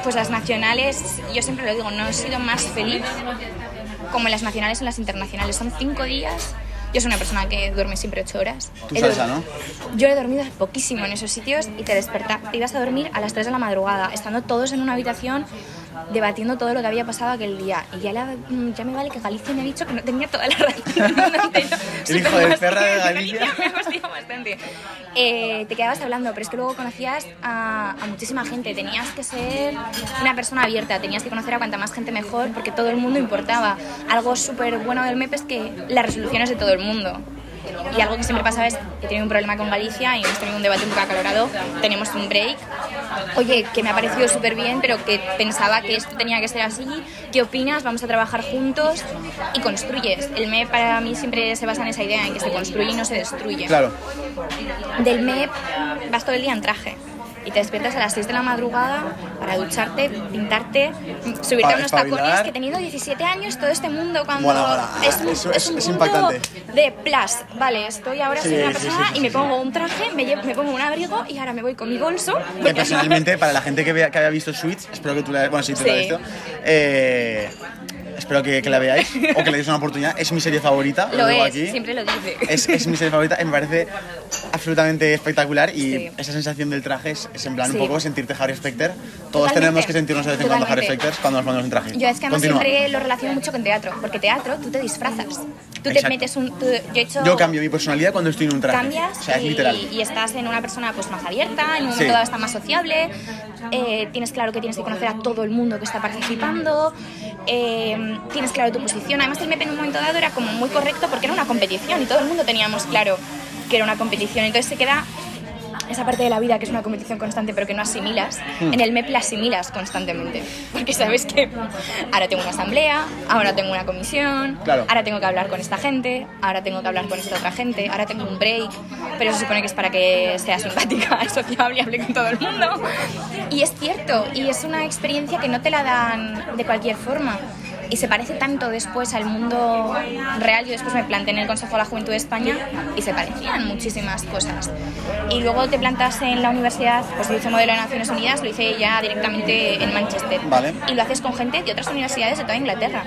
pues las nacionales, yo siempre lo digo, no he sido más feliz como en las nacionales en las internacionales. Son cinco días. Yo soy una persona que duerme siempre ocho horas. ¿no? Yo he dormido poquísimo en esos sitios y te despertas, te ibas a dormir a las 3 de la madrugada, estando todos en una habitación debatiendo todo lo que había pasado aquel día. Y ya, la- mm, ya me vale que Galicia me ha dicho que no tenía toda la razón. El hijo de perra de. Galicia. me bastante. Eh, te quedabas hablando, pero es que luego conocías a, a muchísima gente. Tenías que ser una persona abierta, tenías que conocer a cuanta más gente mejor, porque todo el mundo importaba. Algo súper bueno del MEP es que las resoluciones de todo el mundo. Y algo que siempre pasaba es que tenido un problema con Galicia y hemos tenido un debate un poco acalorado. Tenemos un break. Oye, que me ha parecido súper bien, pero que pensaba que esto tenía que ser así. ¿Qué opinas? Vamos a trabajar juntos y construyes. El MEP para mí siempre se basa en esa idea, en que se construye y no se destruye. Claro. Del MEP vas todo el día en traje. Y te despiertas a las 6 de la madrugada para ducharte, pintarte, subirte Para a unos espabilar. tacones que he tenido 17 años todo este mundo cuando Mola, mola. es un, Eso es es- un es impactante. de plus. Vale, estoy ahora Sí, soy una persona sí, sí, y me pongo un traje, me, llevo- me pongo un abrigo y ahora me voy con mi bolso. Que personalmente, para la gente que, vea, que haya visto Switch, espero que tú la bueno, sí, tú la has visto, eh, espero que, que la veáis o que le deis una oportunidad. Es mi serie favorita, lo, Lo digo es, aquí. siempre lo dice. Es, es mi serie favorita, me parece absolutamente espectacular y Sí. esa sensación del traje es, es en plan Sí. un poco sentirte Harry Specter. Todos Totalmente. tenemos que sentirnos de vez en cuando Harry. Specter cuando nos ponemos en traje. Yo es que además Continúa. siempre lo relaciono mucho con teatro, porque teatro tú te disfrazas. Tú te Exacto. metes un... tú- yo he hecho... Yo cambio mi personalidad cuando estoy en un traje. cambias o sea, es y, literal. y estás en una persona pues más abierta, en un Sí. momento dado está más sociable, eh, tienes claro que tienes que conocer a todo el mundo que está participando, eh, tienes claro tu posición. Además el MEP en un momento dado era como muy correcto porque era una competición y todo el mundo teníamos claro que era una competición. Entonces se queda esa parte de la vida que es una competición constante pero que no asimilas, Hmm. en el MEP la asimilas constantemente. Porque sabes que ahora tengo una asamblea, ahora tengo una comisión, Claro. ahora tengo que hablar con esta gente, ahora tengo que hablar con esta otra gente, ahora tengo un break, pero se supone que es para que sea simpática, sociable y hable con todo el mundo. Y es cierto, y es una experiencia que no te la dan de cualquier forma. Y se parece tanto después al mundo real. Yo después me planté en el Consejo de la Juventud de España y se parecían muchísimas cosas. Y luego te plantas en la universidad, pues yo hice modelo de Naciones Unidas, lo hice ya directamente en Manchester. Vale. Y lo haces con gente de otras universidades de toda Inglaterra.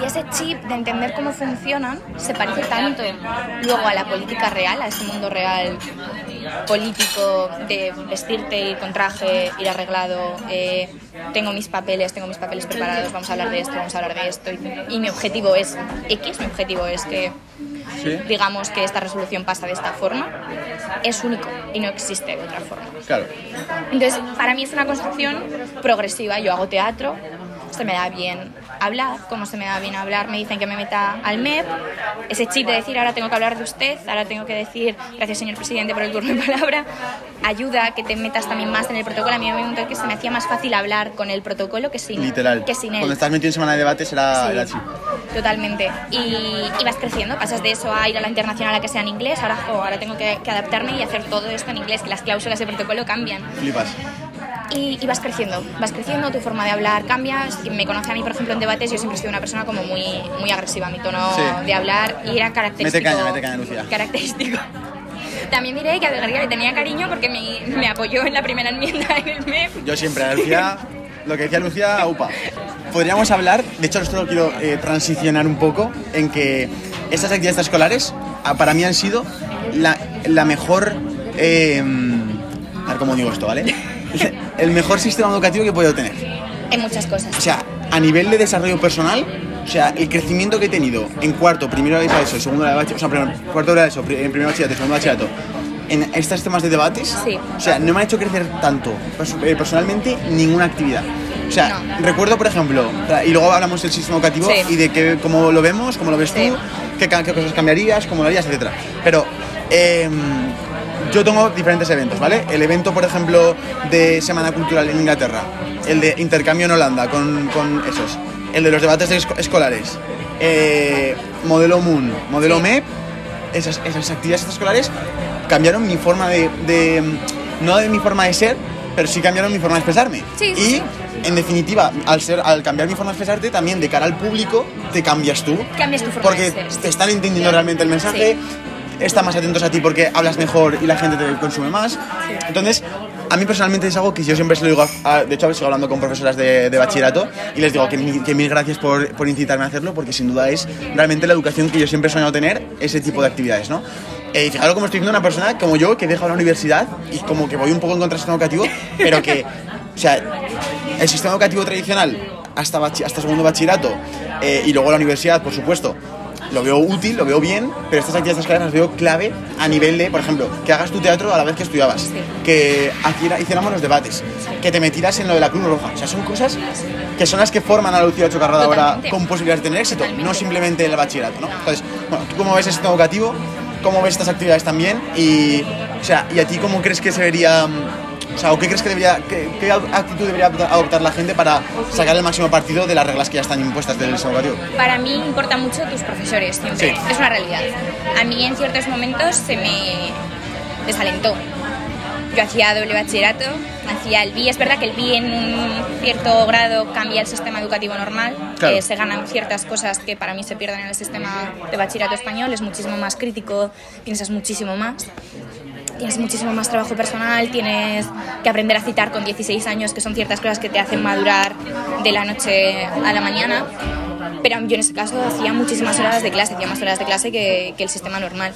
Y ese chip de entender cómo funcionan se parece tanto luego a la política real, a ese mundo real político de vestirte, ir con traje, ir arreglado, eh, tengo mis papeles, tengo mis papeles preparados, vamos a hablar de esto, vamos a hablar de esto. Y, y mi objetivo es X, mi objetivo es que Sí. digamos que esta resolución pasa de esta forma, es único y no existe de otra forma. Claro. Entonces, para mí es una construcción progresiva. Yo hago teatro, se me da bien hablar, como se me da bien hablar, me dicen que me meta al MEP, ese chip de decir ahora tengo que hablar de usted, ahora tengo que decir gracias señor presidente por el turno de palabra, ayuda a que te metas también más en el protocolo. A mí me momento que se me hacía más fácil hablar con el protocolo que sin, Literal. Que sin él. Cuando estás metido en semana de debates era, Sí, era así. Totalmente. Y, y vas creciendo, pasas de eso a ir a la internacional a que sea en inglés, ahora, jo, ahora tengo que, que adaptarme y hacer todo esto en inglés, que las cláusulas de protocolo cambian. Flipas. Y, y vas creciendo, vas creciendo, tu forma de hablar cambia. Quien me conoce a mí, por ejemplo, en debates, yo siempre he sido una persona como muy, muy agresiva, mi tono Sí. de hablar y era característico. Mete caña, mete caña, Lucía. Característico. También diré que a Delgaría le tenía cariño porque me, me apoyó en la primera enmienda en el MEP. Yo siempre, a Lucía, lo que decía Lucía, upa. Podríamos hablar, de hecho esto lo quiero eh, transicionar un poco, en que estas actividades escolares ah, para mí han sido la, la mejor... eh, a ver cómo digo esto, ¿vale? El mejor sistema educativo que he podido tener. En muchas cosas. O sea, a nivel de desarrollo personal, o sea, el crecimiento que he tenido en cuarto, primero de eso, segundo de bachillerato, o sea, primero, cuarto de eso, en primer bachillerato, segundo de bachillerato, en estos temas de debates, Sí. o sea, no me ha hecho crecer tanto eh, personalmente ninguna actividad. O sea, No. recuerdo, por ejemplo, y luego hablamos del sistema educativo Sí. y de que, cómo lo vemos, cómo lo ves Sí. tú, qué, qué cosas cambiarías, cómo lo harías, etcétera. Pero em, yo tengo diferentes eventos, ¿vale? El evento, por ejemplo, de Semana Cultural en Inglaterra, el de intercambio en Holanda con, con esos, el de los debates de esco- escolares, eh, modelo Moon, modelo Sí. MEP, esas, esas actividades escolares cambiaron mi forma de, de- no de mi forma de ser, pero sí cambiaron mi forma de expresarme. Sí, sí, y sí. en definitiva, al ser, al cambiar mi forma de expresarte, también de cara al público, te cambias tú. Cambias tu forma Porque de ser. te están entendiendo realmente el mensaje, están más atentos a ti porque hablas mejor y la gente te consume más. Entonces, a mí personalmente es algo que yo siempre se lo digo, a- de hecho sigo hablando con profesoras de, bachillerato y les digo que, mil- gracias por, por incitarme a hacerlo porque sin duda es realmente la educación que yo siempre he soñado tener, ese tipo de actividades, ¿no? Eh, y fijaros como estoy viendo una persona como yo que deja la universidad y como que voy un poco en contra del sistema educativo, pero que, o sea, el sistema educativo tradicional hasta, hasta segundo bachillerato eh, y luego la universidad, por supuesto, lo veo útil, lo veo bien, pero estas actividades escolares las veo clave a nivel de, por ejemplo, que hagas tu teatro a la vez que estudiabas, Sí. que hiciera- hiciéramos los debates, que te metieras en lo de la Cruz Roja. O sea, son cosas que son las que forman a la Lucía Chocarrada ahora Totalmente. con posibilidades de tener éxito, no Totalmente. simplemente el bachillerato, ¿no? Entonces, bueno, ¿tú cómo ves el sistema educativo? ¿Cómo ves estas actividades también? Y, o sea, ¿y a ti cómo crees que se debería... O sea, ¿o qué crees que debería, qué, qué actitud debería adoptar la gente para sacar el máximo partido de las reglas que ya están impuestas del educativo? Para mí importa mucho tus profesores, siempre. Sí. Es una realidad. A mí en ciertos momentos se me desalentó. Yo hacía doble bachillerato, hacía el BI. Es verdad que el BI en un cierto grado cambia el sistema educativo normal. Claro. que se ganan ciertas cosas que para mí se pierden en el sistema de bachillerato español. Es muchísimo más crítico, piensas muchísimo más. Tienes muchísimo más trabajo personal, tienes que aprender a citar con 16 años, que son ciertas cosas que te hacen madurar de la noche a la mañana. Pero yo en ese caso hacía muchísimas horas de clase, hacía más horas de clase que, que el sistema normal.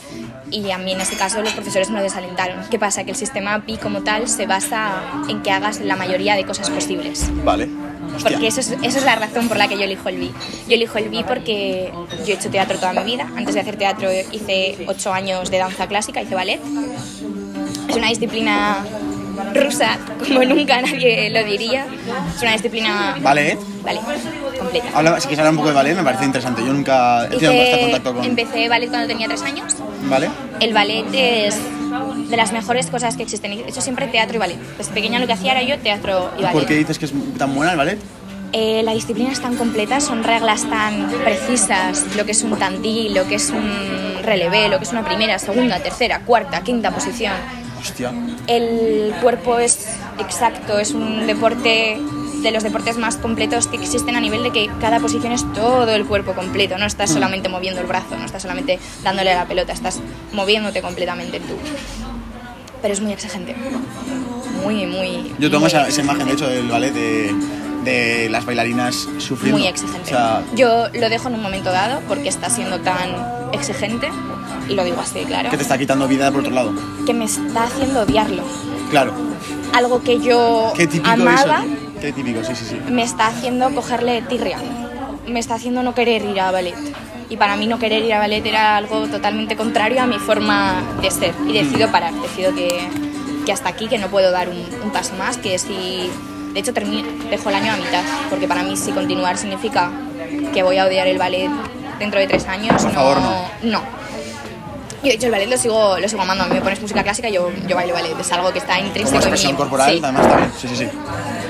Y a mí en ese caso los profesores me lo desalentaron. ¿Qué pasa? Que el sistema PI como tal se basa en que hagas la mayoría de cosas posibles. Vale. Hostia. Porque eso es, esa es la razón por la que yo elijo el BI. Yo elijo el BI porque yo he hecho teatro toda mi vida. Antes de hacer teatro hice ocho años de danza clásica, hice ballet. Es una disciplina rusa, como nunca nadie lo diría. Es una disciplina... Vale, ¿eh? Vale, completa. Habla, si quieres hablar un poco de ballet, me parece interesante. Yo nunca he tenido contacto con... Empecé ballet cuando tenía tres años. ¿Vale? El ballet es de las mejores cosas que existen. He hecho siempre teatro y ballet. Desde pequeña lo que hacía era yo teatro y ballet. ¿Por qué dices que es tan buena el ballet? Eh, la disciplina es tan completa, son reglas tan precisas, lo que es un tandí, lo que es un relevé, lo que es una primera, segunda, tercera, cuarta, quinta posición. Hostia. El cuerpo es exacto, es un deporte de los deportes más completos que existen a nivel de que cada posición es todo el cuerpo completo, no estás solamente moviendo el brazo, no estás solamente dándole a la pelota, estás moviéndote completamente tú. Pero es muy exigente. Muy, muy. Yo tengo muy esa, esa imagen, de hecho, del ballet de, de las bailarinas sufriendo. muy exigente. O sea, Yo lo dejo en un momento dado porque está siendo tan exigente, y lo digo así claro, que te está quitando vida por otro lado. que me está haciendo odiarlo. Claro. Algo que yo amaba eso. Qué típico, sí, sí, sí. me está haciendo cogerle tirria. Me está haciendo no querer ir a ballet. Y para mí no querer ir a ballet era algo totalmente contrario a mi forma de ser. Y decido parar, decido que, que hasta aquí, que no puedo dar un, un paso más, que si De hecho, termi- dejo el año a mitad, porque para mí si continuar significa que voy a odiar el ballet dentro de tres años, Por no, favor, no. no. Yo hecho el ballet lo sigo, lo sigo amando. A mí me pones música clásica yo, yo bailo ballet. Es algo que está intrínseco en expresión mí. corporal, Sí. además también. Sí, sí, sí.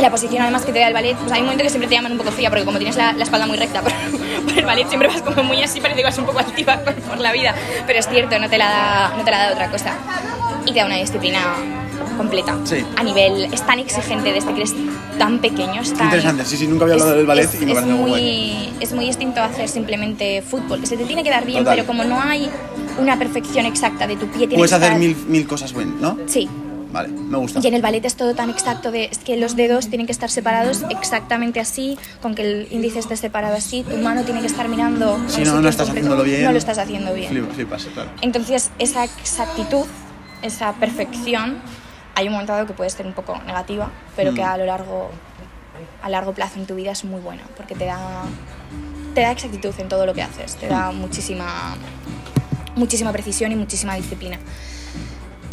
La posición además que te da el ballet, pues hay un momento que siempre te llaman un poco fría, porque como tienes la, la espalda muy recta por, por el ballet, siempre vas como muy así, parece que vas un poco altiva por, por la vida. Pero es cierto, no te, la da, no te la da otra cosa. Y te da una disciplina completa. Sí. A nivel, es tan exigente desde que eres tan pequeño. Es tan- interesante. Sí, sí, nunca había hablado del ballet es- y me es parece muy muy, es muy distinto a hacer simplemente fútbol, que se te tiene que dar bien, Total. pero como no hay una perfección exacta de tu pie, tiene Puedes que hacer estar- mil, mil cosas buenas, ¿no? Sí, Vale, me gusta. y en el ballet es todo tan exacto de es que los dedos tienen que estar separados exactamente así, con que el índice esté separado así, tu mano tiene que estar mirando. Si no, no estás concreto. haciéndolo bien. No lo estás haciendo bien. Flip- Flipas, claro. Entonces, esa exactitud, esa perfección, hay un momento dado que puede ser un poco negativa, pero que Mm. a lo largo, a largo plazo en tu vida es muy buena, porque te da, te da exactitud en todo lo que haces, te da muchísima, muchísima precisión y muchísima disciplina.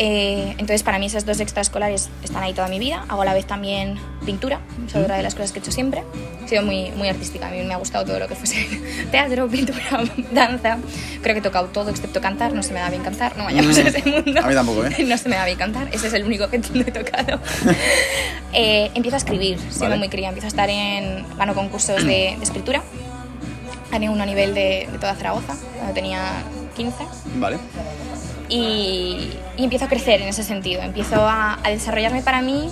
Eh, entonces, para mí esas dos extraescolares están ahí toda mi vida. Hago a la vez también pintura, es otra de las cosas que he hecho siempre. He sido muy, muy artística, a mí me ha gustado todo lo que fuese teatro, pintura, danza. Creo que he tocado todo excepto cantar, no se me da bien cantar, no vayamos Mm, a ese mundo. a mí tampoco, ¿eh? No se me da bien cantar, ese es el único que he tocado. Eh, empiezo a escribir, siendo Vale. muy cría, empiezo a estar en, gano concursos de, de escritura. Gané uno a nivel de, de toda Zaragoza, cuando tenía 15 Vale. y, y empiezo a crecer en ese sentido, empiezo a, a desarrollarme para mí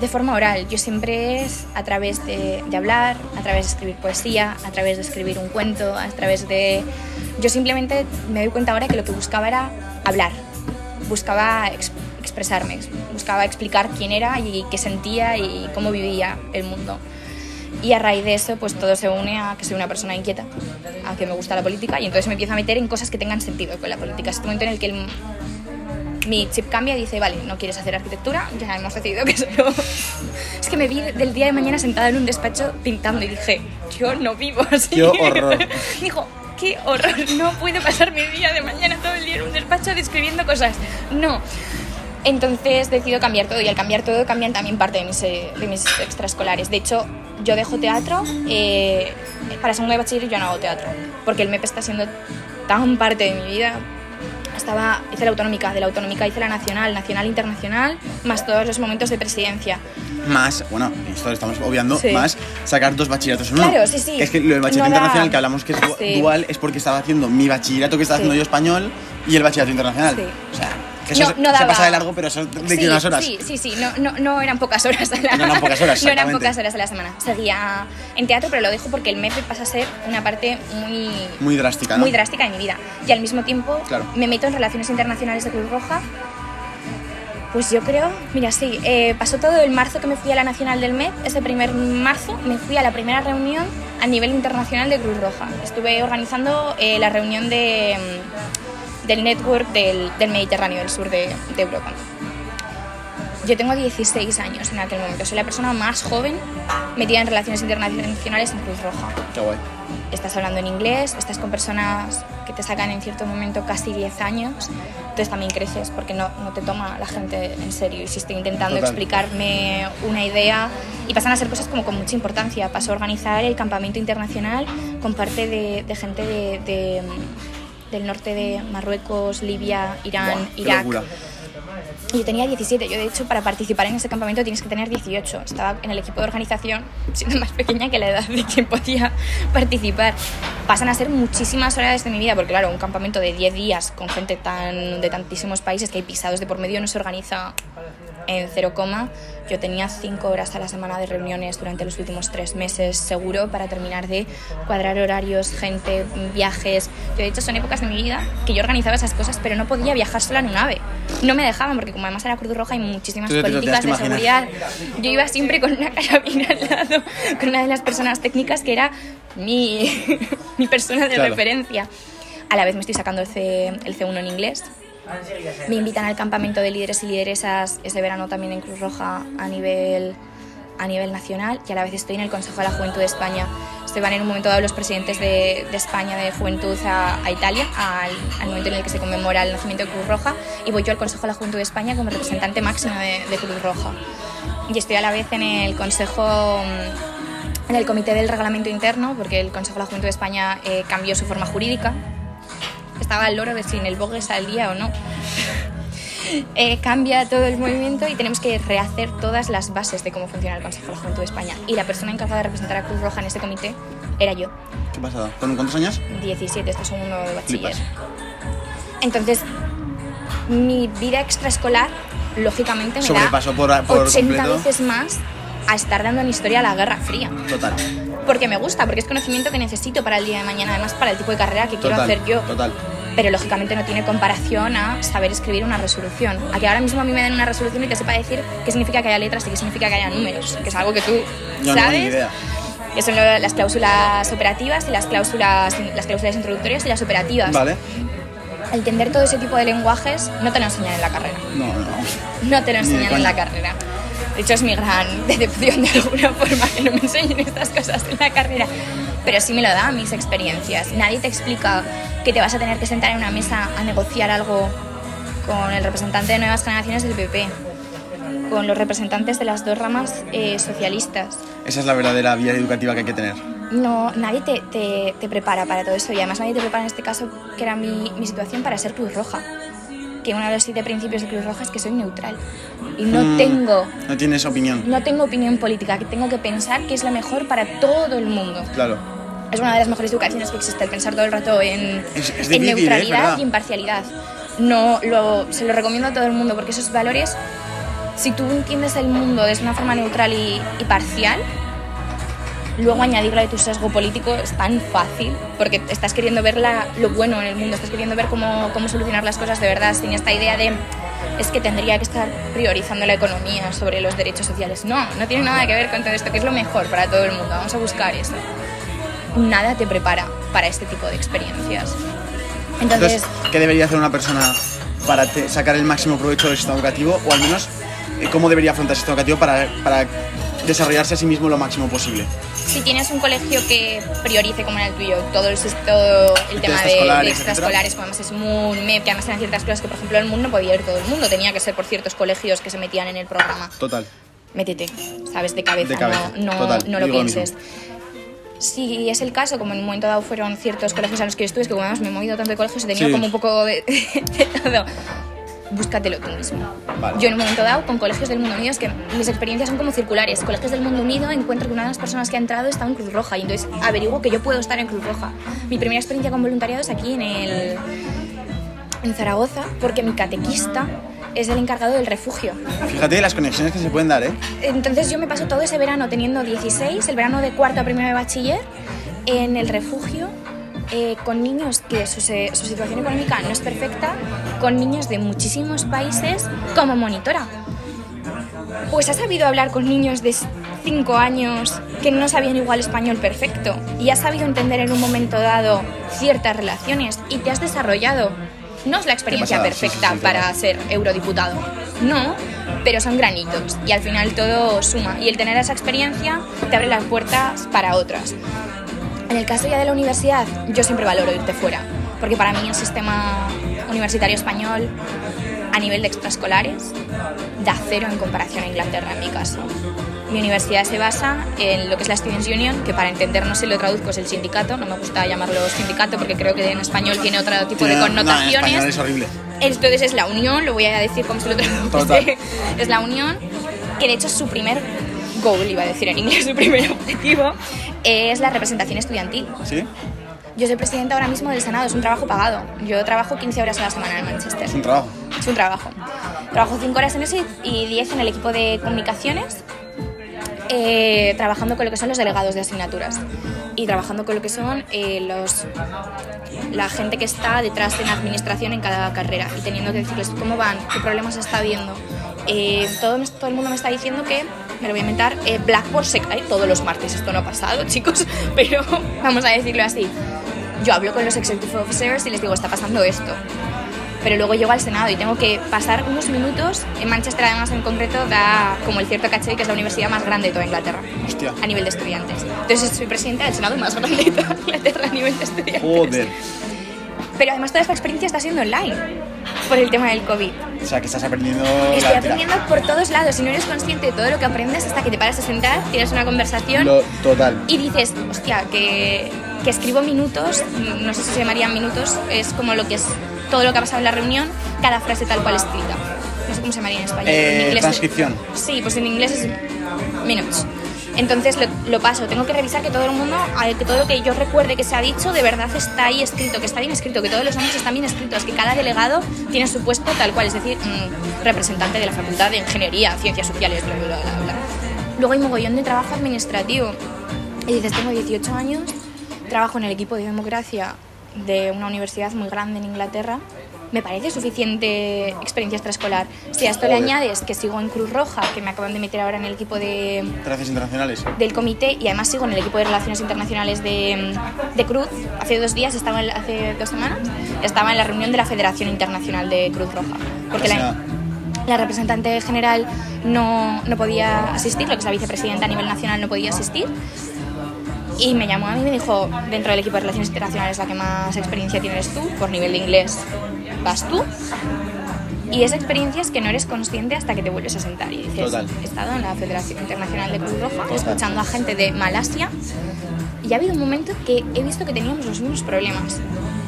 de forma oral. Yo siempre es a través de, de hablar, a través de escribir poesía, a través de escribir un cuento, a través de... Yo simplemente me doy cuenta ahora que lo que buscaba era hablar, buscaba ex- expresarme, buscaba explicar quién era y qué sentía y cómo vivía el mundo. Y a raíz de eso, pues todo se une a que soy una persona inquieta, a que me gusta la política y entonces me empiezo a meter en cosas que tengan sentido con la política. Es este momento en el que el- mi chip cambia y dice, vale, no quieres hacer arquitectura, ya hemos decidido que solo... Es que me vi del día de mañana sentada en un despacho pintando y dije, yo no vivo así. Qué horror. Dijo, qué horror, no puedo pasar mi día de mañana todo el día en un despacho describiendo cosas. No. Entonces decido cambiar todo y al cambiar todo cambian también parte de mis, eh, de mis extraescolares. De hecho, yo dejo teatro, eh, para segundo de bachiller yo no hago teatro, porque el MEP está siendo tan parte de mi vida. Estaba, hice la autonómica, de la autonómica hice la nacional, nacional internacional, más todos los momentos de presidencia. Más, bueno, esto lo estamos obviando, Sí. más sacar dos bachilleratos en uno. Claro, sí, sí. Es que lo del bachillerato No da- internacional que hablamos que es Sí. dual es porque estaba haciendo mi bachillerato que estaba haciendo yo español y el bachillerato internacional. Sí. O sea, que eso No- se, no se daba- pasa de largo, pero eso de sí, unas horas. Sí, sí, sí, no, no, no eran pocas horas a la No eran pocas horas, No eran pocas horas a la semana. Seguía en teatro, pero lo dejo porque el MEP pasa a ser una parte muy, Muy drástica, ¿no? muy drástica de mi vida. Y al mismo tiempo Claro. me meto en relaciones internacionales de Cruz Roja. Pues yo creo, mira, sí, eh, pasó todo el marzo que me fui a la Nacional del MEP, ese primer marzo me fui a la primera reunión a nivel internacional de Cruz Roja. Estuve organizando eh, la reunión de, del network del, del Mediterráneo, del sur de, de Europa. Yo tengo 16 años en aquel momento, soy la persona más joven metida en relaciones internacionales en Cruz Roja Qué guay. estás hablando en inglés, estás con personas que te sacan en cierto momento casi 10 años, entonces también creces porque no, no te toma la gente en serio. Y si estoy intentando Total. explicarme una idea y pasan a ser cosas como con mucha importancia. Paso a organizar el campamento internacional con parte de, de gente de, de, del norte de Marruecos, Libia, Irán, Buah, Irak. locura. Y yo tenía 17. Yo, de hecho, para participar en ese campamento tienes que tener 18. Estaba en el equipo de organización, siendo más pequeña que la edad de quien podía participar. Pasan a ser muchísimas horas de mi vida, porque, claro, un campamento de 10 días con gente tan, de tantísimos países que hay pisados de por medio no se organiza en cero coma. Yo tenía 5 horas a la semana de reuniones durante los últimos 3 meses, seguro, para terminar de cuadrar horarios, gente, viajes. Yo, de hecho, son épocas de mi vida que yo organizaba esas cosas, pero no podía viajar sola en un ave. No me dejaban, porque como además era Cruz Roja, hay muchísimas Tú políticas de seguridad. Yo iba siempre con una carabina al lado, con una de las personas técnicas que era mi, mi persona de Claro. referencia. A la vez me estoy sacando el, C, el C1 en inglés. Me invitan al campamento de líderes y lideresas ese verano también en Cruz Roja a nivel, a nivel nacional y a la vez estoy en el Consejo de la Juventud de España. Se van en un momento dado los presidentes de, de España de Juventud a, a Italia, al, al momento en el que se conmemora el nacimiento de Cruz Roja, y voy yo al Consejo de la Juventud de España como representante máxima de, de Cruz Roja. y estoy a la vez en el Consejo, en el Comité del Reglamento Interno, porque el Consejo de la Juventud de España eh, cambió su forma jurídica. Estaba al loro de si en el BOGE salía o no. Eh, cambia todo el movimiento y tenemos que rehacer todas las bases de cómo funciona el Consejo de la Juventud de España. Y la persona encargada de representar a Cruz Roja en ese comité era yo. ¿Qué pasada? ¿Con cuántos años? 17, este segundo de bachiller. Entonces, mi vida extraescolar, lógicamente, me Sobrepasó da por- por 80 completo. veces más a estar dando en historia la Guerra Fría. Total. Porque me gusta, porque es conocimiento que necesito para el día de mañana, además para el tipo de carrera que quiero Total. hacer yo. Total. Pero lógicamente no tiene comparación a saber escribir una resolución. A que ahora mismo a mí me den una resolución y te sepa decir qué significa que haya letras y qué significa que haya números, que es algo que tú Yo no sabes. ni idea. Que son las cláusulas operativas y las cláusulas, las cláusulas introductorias y las operativas. Vale. Entender todo ese tipo de lenguajes no te lo enseñan en la carrera. No, no. No te lo enseñan en la carrera. De hecho, es mi gran decepción de alguna forma que no me enseñen estas cosas en la carrera. Pero sí me lo dan mis experiencias. Nadie te explica que te vas a tener que sentar en una mesa a negociar algo con el representante de Nuevas Generaciones del PP, con los representantes de las dos ramas eh, socialistas. Esa es la verdadera vía educativa que hay que tener. No, nadie te, te- te prepara para todo eso y además nadie te prepara en este caso, que era mi, mi situación, para ser Cruz Roja. Que uno de los siete principios de Cruz Roja es que soy neutral. Y no Mm, tengo No tienes opinión. no tengo opinión política, que tengo que pensar que es lo mejor para todo el mundo. Claro. Es una de las mejores educaciones que existe, el pensar todo el rato en, Es- es en difícil, ¿eh? neutralidad y imparcialidad. No, lo, se lo recomiendo a todo el mundo porque esos valores, si tú entiendes el mundo de una forma neutral y, y parcial, luego añadirlo de tu sesgo político es tan fácil porque estás queriendo ver la- lo bueno en el mundo, estás queriendo ver cómo, cómo solucionar las cosas de verdad sin esta idea de es que tendría que estar priorizando la economía sobre los derechos sociales. No, no tiene nada que ver con todo esto, que es lo mejor para todo el mundo. Vamos a buscar eso. Nada te prepara para este tipo de experiencias. Entonces, ¿qué debería hacer una persona para sacar el máximo provecho del sistema educativo? O al menos, eh, ¿cómo debería afrontar el sistema educativo para desarrollarse a sí mismo lo máximo posible? si tienes un colegio que priorice como en el tuyo todo el, todo el tema de, de extraescolares, como además es muy MEP, que además eran ciertas cosas que por ejemplo el mundo no podía ir todo el mundo, tenía que ser por ciertos colegios que se metían en el programa. Total. métete, ¿sabes? De cabeza, De cabeza, no, no, total, no lo digo lo pienses. Si es el caso, como en un momento dado fueron ciertos colegios a los que yo estuve, es que como además me he movido tanto de colegios, he tenido Sí. como un poco de, de todo. Búscatelo tú mismo. Vale. Yo en un momento dado, con colegios del mundo unido, es que mis experiencias son como circulares. Colegios del mundo unido, encuentro que una de las personas que ha entrado está en Cruz Roja y entonces averiguo que yo puedo estar en Cruz Roja. Mi primera experiencia con voluntariado es aquí en el en Zaragoza, porque mi catequista es el encargado del refugio. Fíjate las conexiones que se pueden dar, ¿eh? Entonces yo me paso todo ese verano teniendo 16, el verano de cuarto a primero de bachiller, en el refugio, eh, con niños que su, situación económica no es perfecta, con niños de muchísimos países como monitora. Pues has sabido hablar con niños de 5 años que no sabían igual español perfecto y has sabido entender en un momento dado ciertas relaciones y te has desarrollado. No es la experiencia pasada, sí, sí, perfecta para ser eurodiputado, no, pero son granitos y al final todo suma y el tener esa experiencia te abre las puertas para otras. En el caso ya de la universidad, yo siempre valoro irte fuera, porque para mí el sistema universitario español, a nivel de extraescolares, da cero en comparación a Inglaterra en mi caso. Mi universidad se basa en lo que es la Students' Union, que para entendernos si lo traduzco es el sindicato, no me gusta llamarlo sindicato porque creo que en español tiene otro tipo de Tiene- no, en connotaciones. es horrible. Entonces es la unión, lo voy a decir como se lo traduce. Es la unión, que de hecho es su primer goal, iba a decir en inglés, su primer objetivo, es la representación estudiantil. ¿Sí? Yo soy presidenta ahora mismo del Senado, es un trabajo pagado. Yo trabajo 15 horas a la semana en Manchester. Es un trabajo. Es un trabajo. Trabajo 5 horas en eso y 10 en el equipo de comunicaciones, eh, trabajando con lo que son los delegados de asignaturas y trabajando con lo que son eh, los, la gente que está detrás de la administración en cada carrera y teniendo que decirles cómo van, qué problemas está habiendo. Eh, todo, todo el mundo me está diciendo que, me lo voy a inventar, eh, Blackboard se cae todos los martes. Esto no ha pasado, chicos, pero vamos a decirlo así. Yo hablo con los executive officers y les digo, está pasando esto pero luego llego al Senado y tengo que pasar unos minutos. En Manchester, además, en concreto, da como el cierto caché que es la universidad más grande de toda Inglaterra Hostia. a nivel de estudiantes. Entonces, soy presidenta del Senado más grande de toda Inglaterra a nivel de estudiantes. Joder. Pero además toda esta experiencia está siendo online por el tema del COVID. O sea, que estás aprendiendo... Estoy aprendiendo por todos lados y no eres consciente de todo lo que aprendes hasta que te paras a sentar, tienes una conversación Lo, total. y dices, hostia, que, que escribo minutos, no sé si se llamarían minutos, es como lo que es todo lo que ha pasado en la reunión, cada frase tal cual escrita. No sé cómo se llamaría en español. pero en Eh, inglés- transcripción. Sí, pues en inglés es minutes. Entonces lo, lo paso, tengo que revisar que todo el mundo, que todo lo que yo recuerde que se ha dicho de verdad está ahí escrito, que está bien escrito, que todos los nombres están bien escritos, que cada delegado tiene su puesto tal cual, es decir, mm, representante de la Facultad de Ingeniería, Ciencias Sociales, bla, bla, bla, bla. Luego hay mogollón de trabajo administrativo. Y dices, tengo 18 años, trabajo en el equipo de democracia de una universidad muy grande en Inglaterra. Me parece suficiente experiencia extraescolar. Si a esto le Joder. añades que sigo en Cruz Roja, que me acaban de meter ahora en el equipo de, Relaciones internacionales. del comité y además sigo en el equipo de relaciones internacionales de, de Cruz. Hace dos días, estaba en hace dos semanas, estaba en la reunión de la Federación Internacional de Cruz Roja. Porque O sea, la, la representante general no, no podía asistir, lo que es la vicepresidenta a nivel nacional no podía asistir. Y me llamó a mí y me dijo, dentro del equipo de Relaciones Internacionales la que más experiencia tienes tú, por nivel de inglés vas tú. Y esa experiencia es que no eres consciente hasta que te vuelves a sentar y dices, Total. he estado en la Federación Internacional de Cruz Roja, Total. escuchando a gente de Malasia y ha habido un momento que he visto que teníamos los mismos problemas.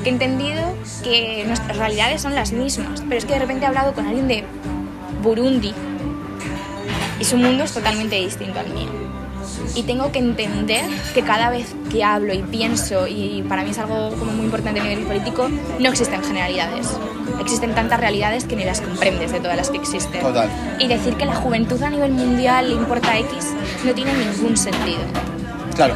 Que he entendido que nuestras realidades son las mismas. Pero es que de repente he hablado con alguien de Burundi y su mundo es totalmente distinto al mío. Y tengo que entender que cada vez que hablo y pienso, y para mí es algo como muy importante a nivel político, no existen generalidades. Existen tantas realidades que ni las comprendes de todas las que existen. Total. Y decir que la juventud a nivel mundial le importa X no tiene ningún sentido claro.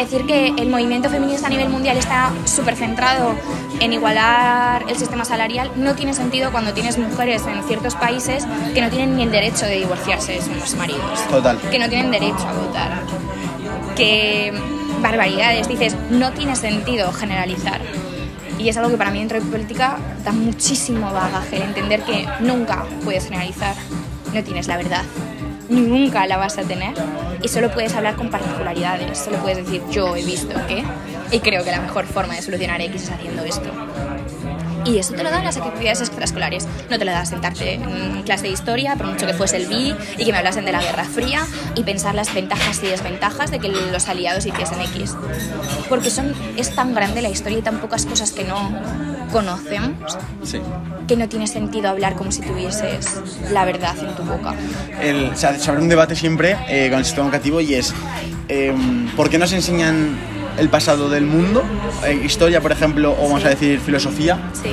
Decir que el movimiento feminista a nivel mundial está súper centrado en igualar el sistema salarial no tiene sentido cuando tienes mujeres en ciertos países que no tienen ni el derecho de divorciarse de sus maridos, Total. que no tienen derecho a votar, que barbaridades, dices, no tiene sentido generalizar. Y es algo que para mí dentro de política da muchísimo bagaje, el entender que nunca puedes generalizar, no tienes la verdad, ni nunca la vas a tener. Y solo puedes hablar con particularidades, solo puedes decir yo he visto que y creo que la mejor forma de solucionar X es haciendo esto. Y eso te lo dan las actividades extraescolares. No te lo das sentarte en clase de historia, por mucho que fuese el BI, y que me hablasen de la Guerra Fría y pensar las ventajas y desventajas de que los aliados hiciesen X. Porque son, es tan grande la historia y tan pocas cosas que no conocemos Sí. que no tiene sentido hablar como si tuvieses la verdad en tu boca. El, o sea, se abre un debate siempre eh, con el sistema educativo y es eh, ¿por qué nos enseñan el pasado del mundo? Eh, historia, por ejemplo, o vamos a decir filosofía, ¿Sí?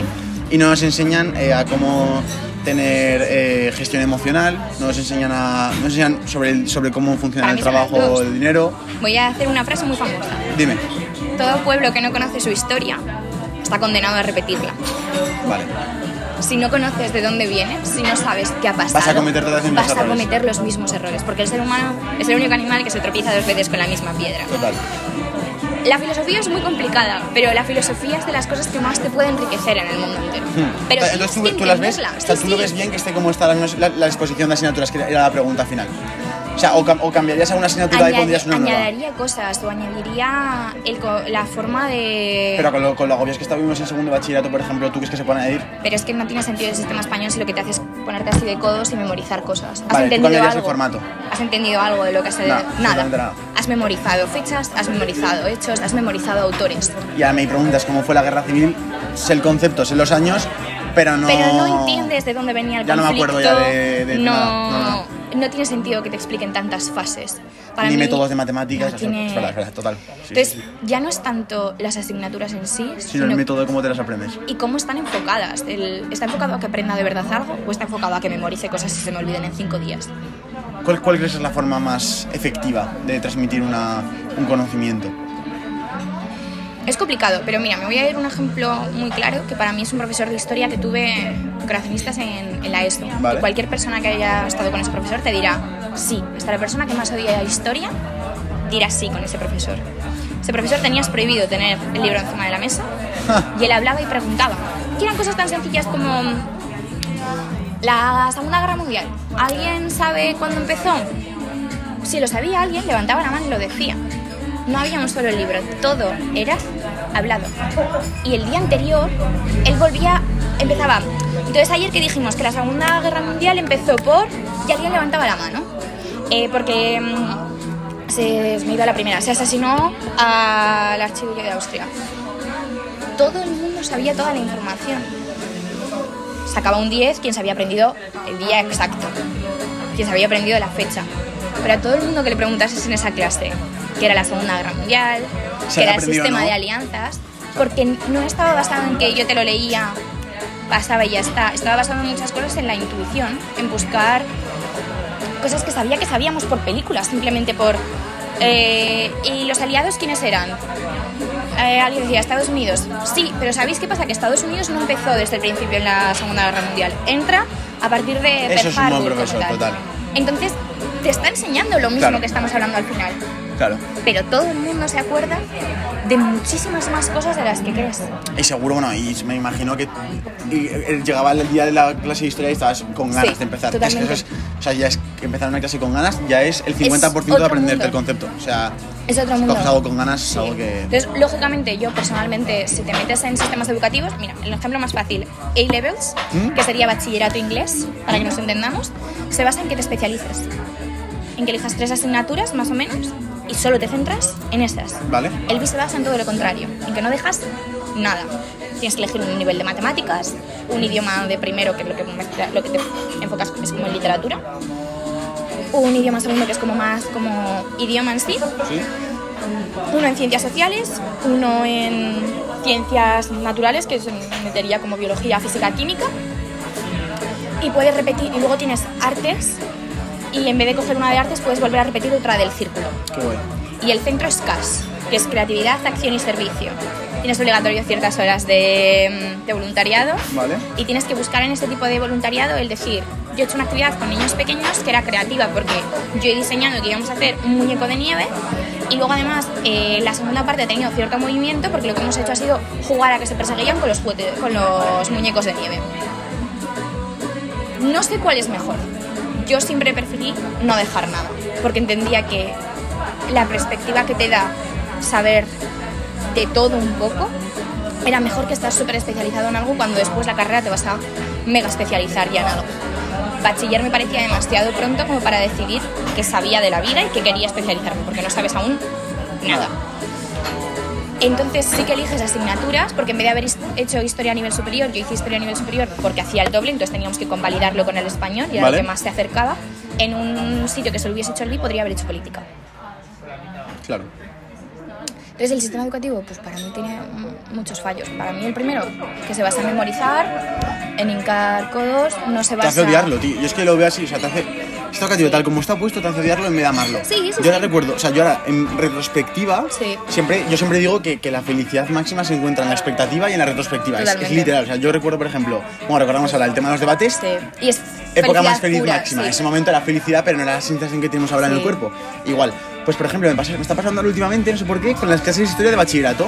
y no nos enseñan eh, a cómo tener eh, gestión emocional, no nos enseñan, a, no nos enseñan sobre, el- sobre cómo funciona Para el trabajo, el dinero. Voy a hacer una frase muy famosa. Dime. Todo pueblo que no conoce su historia está condenado a repetirla. Vale. Si no conoces de dónde viene, si no sabes qué ha pasado, Vas a cometer vas a errores. cometer los mismos errores, porque el ser humano es el único animal que se tropieza dos veces con la misma piedra. Total. La filosofía es muy complicada, pero la filosofía es de las cosas que más te puede enriquecer en el mundo entero. Pero Hmm. sí, Entonces tú, que tú las ves, o sea, tú lo ves bien que esté como está la, la, la exposición de asignaturas, que era la pregunta final. O sea, o, cam- o cambiarías alguna asignatura y pondrías una nueva. añadiría cosas o añadiría el co- la forma de... Pero con lo, con lo agobios que estábamos en segundo de bachillerato, por ejemplo, ¿tú crees que se pueden añadir? Pero es que no tiene sentido el sistema español si lo que te hace es ponerte así de codos y memorizar cosas. ¿Has Vale, entendido cambiarías el algo? formato. ¿Has entendido algo de lo que has Nada, absolutamente nada. Has memorizado fechas, has memorizado hechos, has memorizado autores. Y ahora me preguntas cómo fue la guerra civil, sé el concepto, sé los años, pero no... Pero no entiendes de dónde venía el Ya no me conflicto. acuerdo ya de- de no, nada, no, no. No tiene sentido que te expliquen tantas fases. Para Ni mí, métodos de matemáticas, no tiene- es verdad, es verdad, total. Sí, Entonces, sí, ya no es tanto las asignaturas en sí, Sino el método de cómo te las aprendes. y cómo están enfocadas. El- ¿Está enfocado a que aprenda de verdad algo o está enfocado a que memorice cosas y se me olviden en cinco días? ¿Cuál, ¿Cuál crees es la forma más efectiva de transmitir una, un conocimiento? Es complicado, pero mira, me voy a ir un ejemplo muy claro que para mí es un profesor de historia que tuve creacionistas en, en la ESO. Vale. Cualquier persona que haya estado con ese profesor te dirá sí. Hasta la persona que más odia historia dirá sí con ese profesor. Ese profesor tenías prohibido tener el libro encima de la mesa y él hablaba y preguntaba. Y eran cosas tan sencillas como la Segunda Guerra Mundial. ¿Alguien sabe cuándo empezó? Si lo sabía alguien, levantaba la mano y lo decía. No había un solo libro, todo era hablado. Y el día anterior, él volvía, empezaba. Entonces ayer que dijimos que la Segunda Guerra Mundial empezó por... Y alguien levantaba la mano. Eh, porque mm, se me iba la primera. Se asesinó al archiduque de Austria. Todo el mundo sabía toda la información. Sacaba un 10 quien se había aprendido el día exacto. Quien se había aprendido la fecha. Pero a todo el mundo que le preguntases en esa clase, que era la Segunda Guerra Mundial, Se que era el sistema ¿no? de alianzas, porque no estaba basado en que yo te lo leía, pasaba y ya está. Estaba basado en muchas cosas en la intuición, en buscar cosas que sabía que sabíamos por películas, simplemente por... eh, ¿Y los aliados quiénes eran? Eh, alguien decía Estados Unidos. Sí, pero ¿sabéis qué pasa? Que Estados Unidos no empezó desde el principio en la Segunda Guerra Mundial. Entra a partir de Eso es un Pearl buen profesor, total. Entonces, te está enseñando lo mismo Claro. que estamos hablando al final. Claro. Pero todo el mundo se acuerda de muchísimas más cosas de las que crees. Y seguro, bueno, y me imagino que eh, llegaba el día de la clase de historia y estabas con ganas Sí, de empezar. Es que totalmente. es- o sea, ya es que empezar una clase con ganas ya es el 50% de otro aprenderte el concepto. O sea, Es otro mundo. algo con ganas es Sí. algo que... Entonces, lógicamente, yo personalmente, si te metes en sistemas educativos, mira, el ejemplo más fácil, A-Levels, ¿Mm? que sería bachillerato inglés, para que nos entendamos, se basa en que te especialices. En que elijas tres asignaturas, más o menos, y solo te centras en esas. ¿Vale? El BI se basa en todo lo contrario, en que no dejas nada. Tienes que elegir un nivel de matemáticas, un idioma de primero, que es lo que, lo que te enfocas es como en literatura, un idioma segundo, que es como más como idioma en sí, Sí. uno en ciencias sociales, uno en ciencias naturales, que se metería como biología, física, química. Y puedes repetir, y luego tienes artes, y en vez de coger una de artes, puedes volver a repetir otra del círculo. Qué guay. Y el centro es CAS, que es creatividad, acción y servicio. Tienes obligatorio ciertas horas de, mm, de voluntariado Vale. y tienes que buscar en este tipo de voluntariado el decir, yo he hecho una actividad con niños pequeños que era creativa porque yo he diseñado que íbamos a hacer un muñeco de nieve y luego además eh, la segunda parte ha tenido cierto movimiento porque lo que hemos hecho ha sido jugar a que se perseguían con los, con los muñecos de nieve. No sé cuál es mejor. Yo siempre preferí no dejar nada porque entendía que la perspectiva que te da saber de todo un poco era mejor que estar súper especializado en algo cuando después la carrera te vas a mega especializar ya en algo. Bachiller me parecía demasiado pronto como para decidir que sabía de la vida y que quería especializarme, porque no sabes aún nada. Entonces sí que eliges asignaturas, porque en vez de haber hecho historia a nivel superior, yo hice historia a nivel superior porque hacía el doble, entonces teníamos que convalidarlo con el español y era Vale. lo que más se acercaba. En un sitio que se lo hubiese hecho el BI podría haber hecho política. Claro. Entonces el sistema educativo, pues para mí tiene muchos fallos. Para mí el primero, que se basa en memorizar, en hincar codos, no se Te basa... hace odiarlo, tío. Yo es que lo veo así, o sea, te hace... Esto educativo, tal como está puesto, hace odiarlo en vez de amarlo. Sí, sí, Yo ahora recuerdo, o sea, yo ahora, en retrospectiva, Sí. siempre, yo siempre digo que, que la felicidad máxima se encuentra en la expectativa y en la retrospectiva. Es, es Totalmente. literal, o sea, yo recuerdo, por ejemplo, bueno, recordamos ahora el tema de los debates, Sí. Y es época más feliz pura, máxima. sí. Ese momento era felicidad, pero no era la sensación que tenemos ahora en el Sí. cuerpo. Igual. Pues por ejemplo, me, pasa- me está pasando ahora últimamente, no sé por qué, con las clases de historia de bachillerato,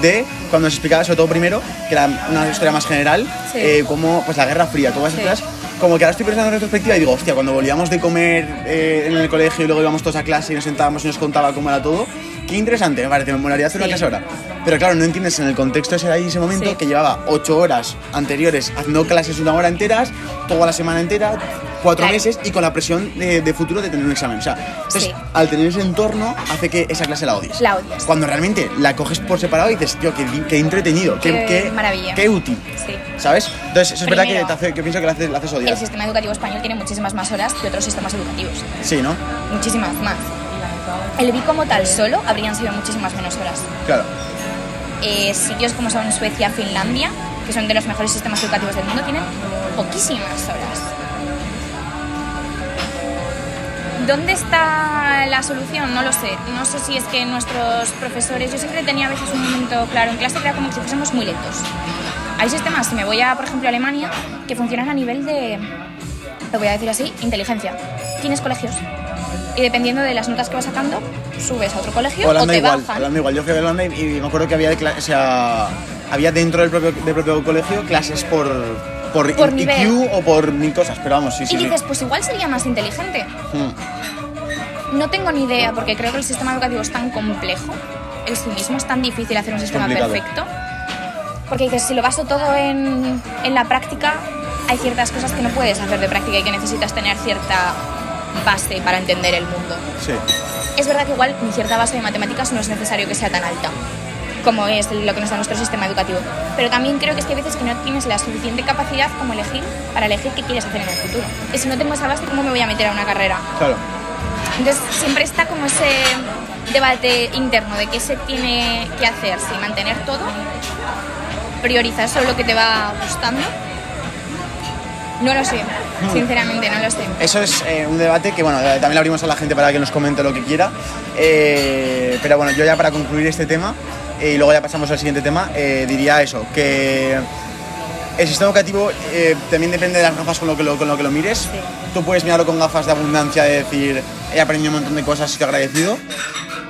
de cuando se explicaba sobre todo primero, que era una historia más general, Sí. eh, como pues la Guerra Fría, todas esas Sí. cosas. Como que ahora estoy pensando en retrospectiva y digo, hostia, cuando volvíamos de comer eh, en el colegio y luego íbamos todos a clase y nos sentábamos y nos contaba cómo era todo, qué interesante, me parece, me molaría hacer una clase ahora. Pero claro, no entiendes en el contexto ese de ahí, ese momento, Sí. que llevaba ocho horas anteriores haciendo clases una hora enteras, toda la semana entera, cuatro Claro. meses y con la presión de, de futuro de tener un examen. O sea, entonces, Sí. al tener ese entorno hace que esa clase la odies. La odias. Cuando realmente la coges por separado y dices, tío, qué, entretenido, qué, Qué qué- maravilla. qué útil. Sí. ¿Sabes? Entonces, eso es verdad que, te hace, que pienso que la haces, la haces odiar. El sistema educativo español tiene muchísimas más horas que otros sistemas educativos. Sí, ¿no? Muchísimas más. El BI como tal solo habrían sido muchísimas menos horas. Claro. Eh, sitios como son Suecia, Finlandia, que son de los mejores sistemas educativos del mundo, tienen poquísimas horas. ¿Dónde está la solución? No lo sé. No sé si es que nuestros profesores, yo siempre tenía a veces un momento claro en clase que era como que si fuésemos muy lentos. Hay sistemas, si me voy a, por ejemplo, a Alemania, que funcionan a nivel de, lo voy a decir así, inteligencia. Tienes colegios y dependiendo de las notas que vas sacando, subes a otro colegio o Holanda te igual, bajan. Holanda igual. Yo fui a Holanda y, y me acuerdo que había, de o sea, había dentro del propio, del propio colegio clases por, por, Por I- nivel. IQ o por mil cosas, pero vamos, sí, sí. Y sí. dices, pues igual sería más inteligente. Mm. No tengo ni idea, porque creo que el sistema educativo es tan complejo en sí mismo es tan difícil hacer un sistema complicado. perfecto. Porque dices, si lo baso todo en, en la práctica, hay ciertas cosas que no puedes hacer de práctica y que necesitas tener cierta base para entender el mundo. Sí. Es verdad que igual mi cierta base de matemáticas no es necesario que sea tan alta como es lo que nos da nuestro sistema educativo. Pero también creo que es que hay veces que no tienes la suficiente capacidad como elegir para elegir qué quieres hacer en el futuro. Y si no tengo esa base, ¿cómo me voy a meter a una carrera? Claro. Entonces siempre está como ese debate interno de qué se tiene que hacer, si mantener todo, priorizar solo lo que te va gustando. No lo sé, sinceramente no lo sé. Eso es eh, un debate que, bueno, eh, también le abrimos a la gente para que nos comente lo que quiera. Eh, pero bueno, yo ya para concluir este tema, eh, y luego ya pasamos al siguiente tema, diría eso, que el sistema educativo eh, también depende de las gafas con lo que lo, con lo, que lo mires. Tú puedes mirarlo con gafas de abundancia, de decir, he aprendido un montón de cosas y estoy agradecido,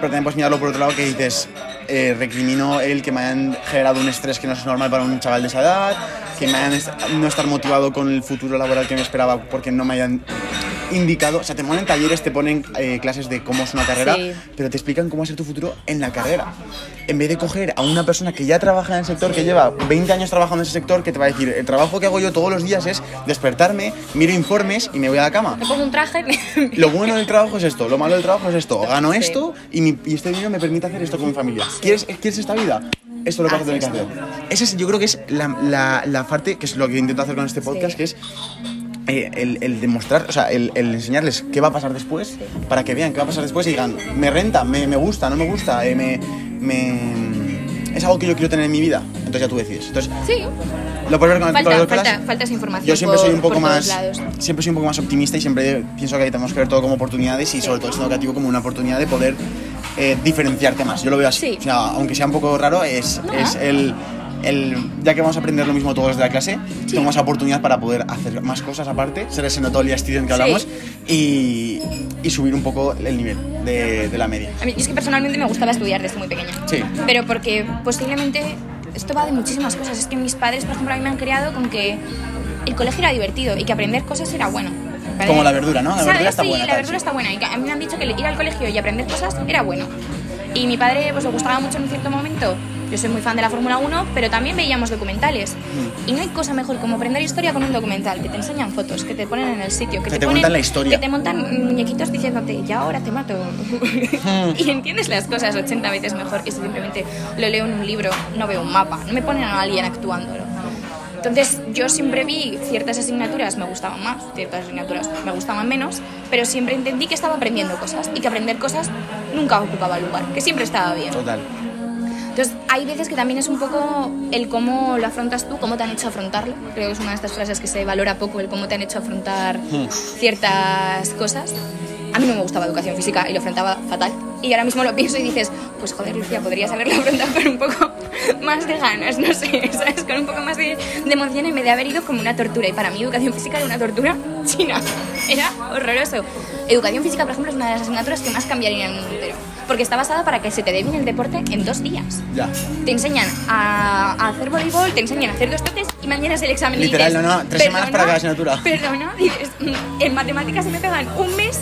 pero también puedes mirarlo por otro lado que dices, eh, recrimino el que me hayan generado un estrés que no es normal para un chaval de esa edad, que me hayan no estar motivado con el futuro laboral que me esperaba porque no me hayan indicado, o sea, te ponen talleres, te ponen eh, clases de cómo es una carrera, Sí. pero te explican cómo va a ser tu futuro en la carrera. En vez de coger a una persona que ya trabaja en el sector, que lleva 20 años trabajando en ese sector, que te va a decir, el trabajo que hago yo todos los días es despertarme, miro informes y me voy a la cama. Me pongo un traje. Lo bueno del trabajo es esto, lo malo del trabajo es esto. Gano Sí. esto y, mi- y este dinero me permite hacer esto con mi familia. ¿Quieres, ¿Quieres esta vida? Esto es lo que tener que hacer. Ese es, yo creo que es la, la, la parte, que es lo que intento hacer con este podcast, Sí. que es eh, el, el demostrar, o sea, el, el enseñarles qué va a pasar después, para que vean qué va a pasar después y digan, me renta, me, me gusta, no me gusta, eh, me, me- es algo que yo quiero tener en mi vida. Entonces ya tú decides. Entonces, sí, lo puedes ver con, falta, las falta, falta esa información. Yo siempre por- soy un poco más lados. siempre soy un poco más optimista y siempre pienso que tenemos que ver todo como oportunidades y sobre todo el educativo como una oportunidad de poder eh, diferenciarte más. Yo lo veo así. Sí. O sea, aunque sea un poco raro, es, No. es el, el- ya que vamos a aprender lo mismo todos desde la clase, tenemos esa oportunidad para poder hacer más cosas aparte, ser ese notoria student que Sí. hablamos y, y subir un poco el nivel de, de la media. A mí es que personalmente me gustaba estudiar desde muy pequeña. Sí. Pero porque posiblemente esto va de muchísimas cosas. Es que mis padres, por ejemplo, a mí me han criado con que el colegio era divertido y que aprender cosas era bueno. ¿vale? Como la verdura, ¿no? La ¿Sabes? verdura está sí, buena, la tal, verdura sí. está buena. Y a mí me han dicho que ir al colegio y aprender cosas era bueno. Y mi padre pues le gustaba mucho en un cierto momento. Yo soy muy fan de la Fórmula 1, pero también veíamos documentales. Mm. Y no hay cosa mejor como aprender historia con un documental, que te enseñan fotos, que te ponen en el sitio, que, Que te ponen- montan la historia. Que te montan muñequitos diciéndote, ya ahora te mato. y entiendes las cosas 80 veces mejor que si simplemente lo leo en un libro, no veo un mapa, no me ponen a alguien actuándolo. Entonces yo siempre vi ciertas asignaturas me gustaban más, ciertas asignaturas me gustaban menos, pero siempre entendí que estaba aprendiendo cosas y que aprender cosas nunca ocupaba lugar, que siempre estaba bien. Total. Entonces, hay veces que también es un poco el cómo lo afrontas tú, cómo te han hecho afrontarlo. Creo que es una de estas frases que se valora poco, el cómo te han hecho afrontar ciertas cosas. A mí no me gustaba educación física y lo afrontaba fatal. Y ahora mismo lo pienso y dices, pues joder, Lucía, podrías haberlo afrontado con un poco más de ganas, no sé, ¿sabes? Con un poco más de, de emoción en vez de haber ido como una tortura. Y para mí educación física era una tortura china. Era horroroso. Educación física, por ejemplo, es una de las asignaturas que más cambiaría en el mundo entero. Porque está basada para que se te dé bien el deporte en dos días Ya. te enseñan a, a hacer voleibol, te enseñan a hacer dos toques y mañana es el examen. y Literal, dices, no, no, tres semanas para cada asignatura. Perdona, dices, en matemáticas se me pegan un mes.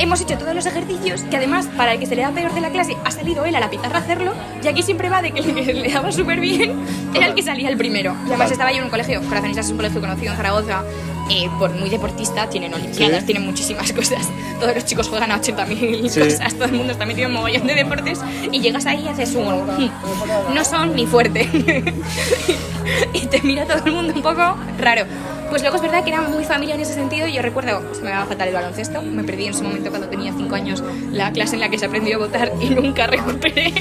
Hemos hecho todos los ejercicios que además para el que se le da peor de la clase ha salido él a la pizarra a hacerlo y aquí siempre va de que que le daba súper bien era el que salía el primero. Y además estaba yo en un colegio, Corazonistas es un colegio conocido en Zaragoza, eh, por muy deportista, tienen olimpiadas, Sí. tienen muchísimas cosas. Todos los chicos juegan a 80.000 Sí. cosas, todo el mundo está metido en mogollón de deportes y llegas ahí y haces un... "Hmm, No son ni fuerte. y te mira todo el mundo un poco raro. Pues luego es verdad que era muy familiar en ese sentido. Yo recuerdo, se me daba fatal el baloncesto. Me perdí en su momento cuando tenía 5 años la clase en la que se aprendió a votar y nunca recuperé.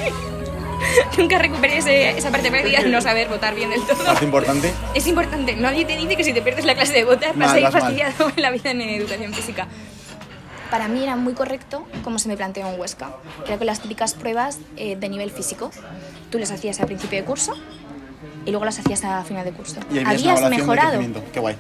nunca recuperé ese- esa parte perdida de no saber votar bien del todo. Parte importante. Es importante, nadie te dice que si te pierdes la clase de votar vas a ir fastidiado en la vida en educación física. Para mí era muy correcto como se me planteó en Huesca. Era con las típicas pruebas eh, de nivel físico. Tú las hacías a principio de curso y luego las hacías a final de curso. Y ahí ves una Habías mejorado. crecimiento. Qué guay.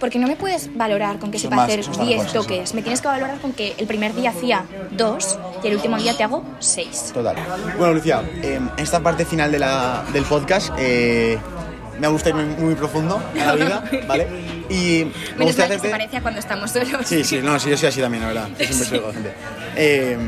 Porque no me puedes valorar con que sepa hacer son más 10 cosas, sí. toques. Me tienes que valorar con que el primer día hacía 2 y el último día te hago 6. Total. Bueno, Lucía, eh, esta parte final de la, del podcast eh, me gusta ir muy, muy profundo a la vida, ¿vale? Y me Menos gusta mal que se hacerte... parece a cuando estamos solos. Sí, sí, no, sí, yo soy así también, la verdad. Yo siempre soy gente. Eh,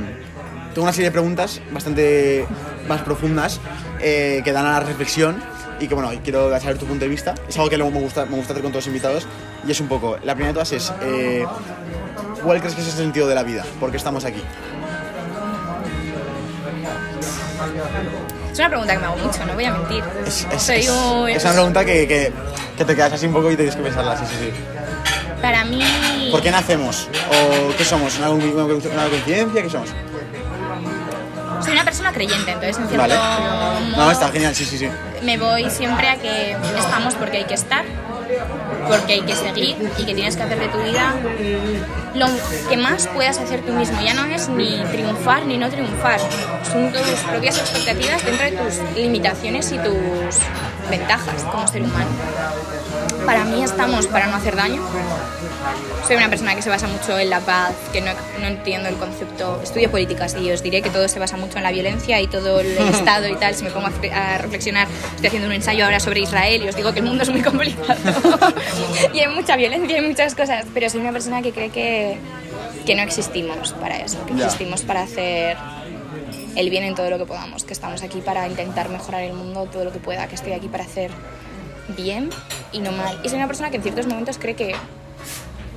tengo una serie de preguntas bastante más profundas eh, que dan a la reflexión y que bueno, quiero saber tu punto de vista. Es algo que luego me gusta, me gusta hacer con todos los invitados y es un poco, la primera de todas es, eh, ¿cuál crees que es el sentido de la vida? ¿Por qué estamos aquí? Es una pregunta que me hago mucho, no voy a mentir. Es, es- Soy es- un- es una pregunta que, que- que te quedas así un poco y tienes que pensarla, sí, sí, sí. Para mí... ¿Por qué nacemos? ¿O qué somos? ¿Una, una, una coincidencia? ¿Qué somos? Soy una persona creyente, entonces en cierto Vale. modo No, está genial, sí, sí, sí. me voy siempre a que estamos porque hay que estar, porque hay que seguir y que tienes que hacer de tu vida lo que más puedas hacer tú mismo. Ya no es ni triunfar ni no triunfar, son tus propias expectativas dentro de tus limitaciones y tus ventajas como ser humano. Para mí estamos para no hacer daño. Soy una persona que se basa mucho en la paz, que no, no entiendo el concepto. Estudio políticas y os diré que todo se basa mucho en la violencia y todo el Estado y tal. Si me pongo a, reflexionar, estoy haciendo un ensayo ahora sobre Israel y os digo que el mundo es muy complicado. y hay mucha violencia y muchas cosas. Pero soy una persona que cree que, que no existimos para eso, que existimos para hacer el bien en todo lo que podamos, que estamos aquí para intentar mejorar el mundo todo lo que pueda, que estoy aquí para hacer bien y no mal. Y soy una persona que en ciertos momentos cree que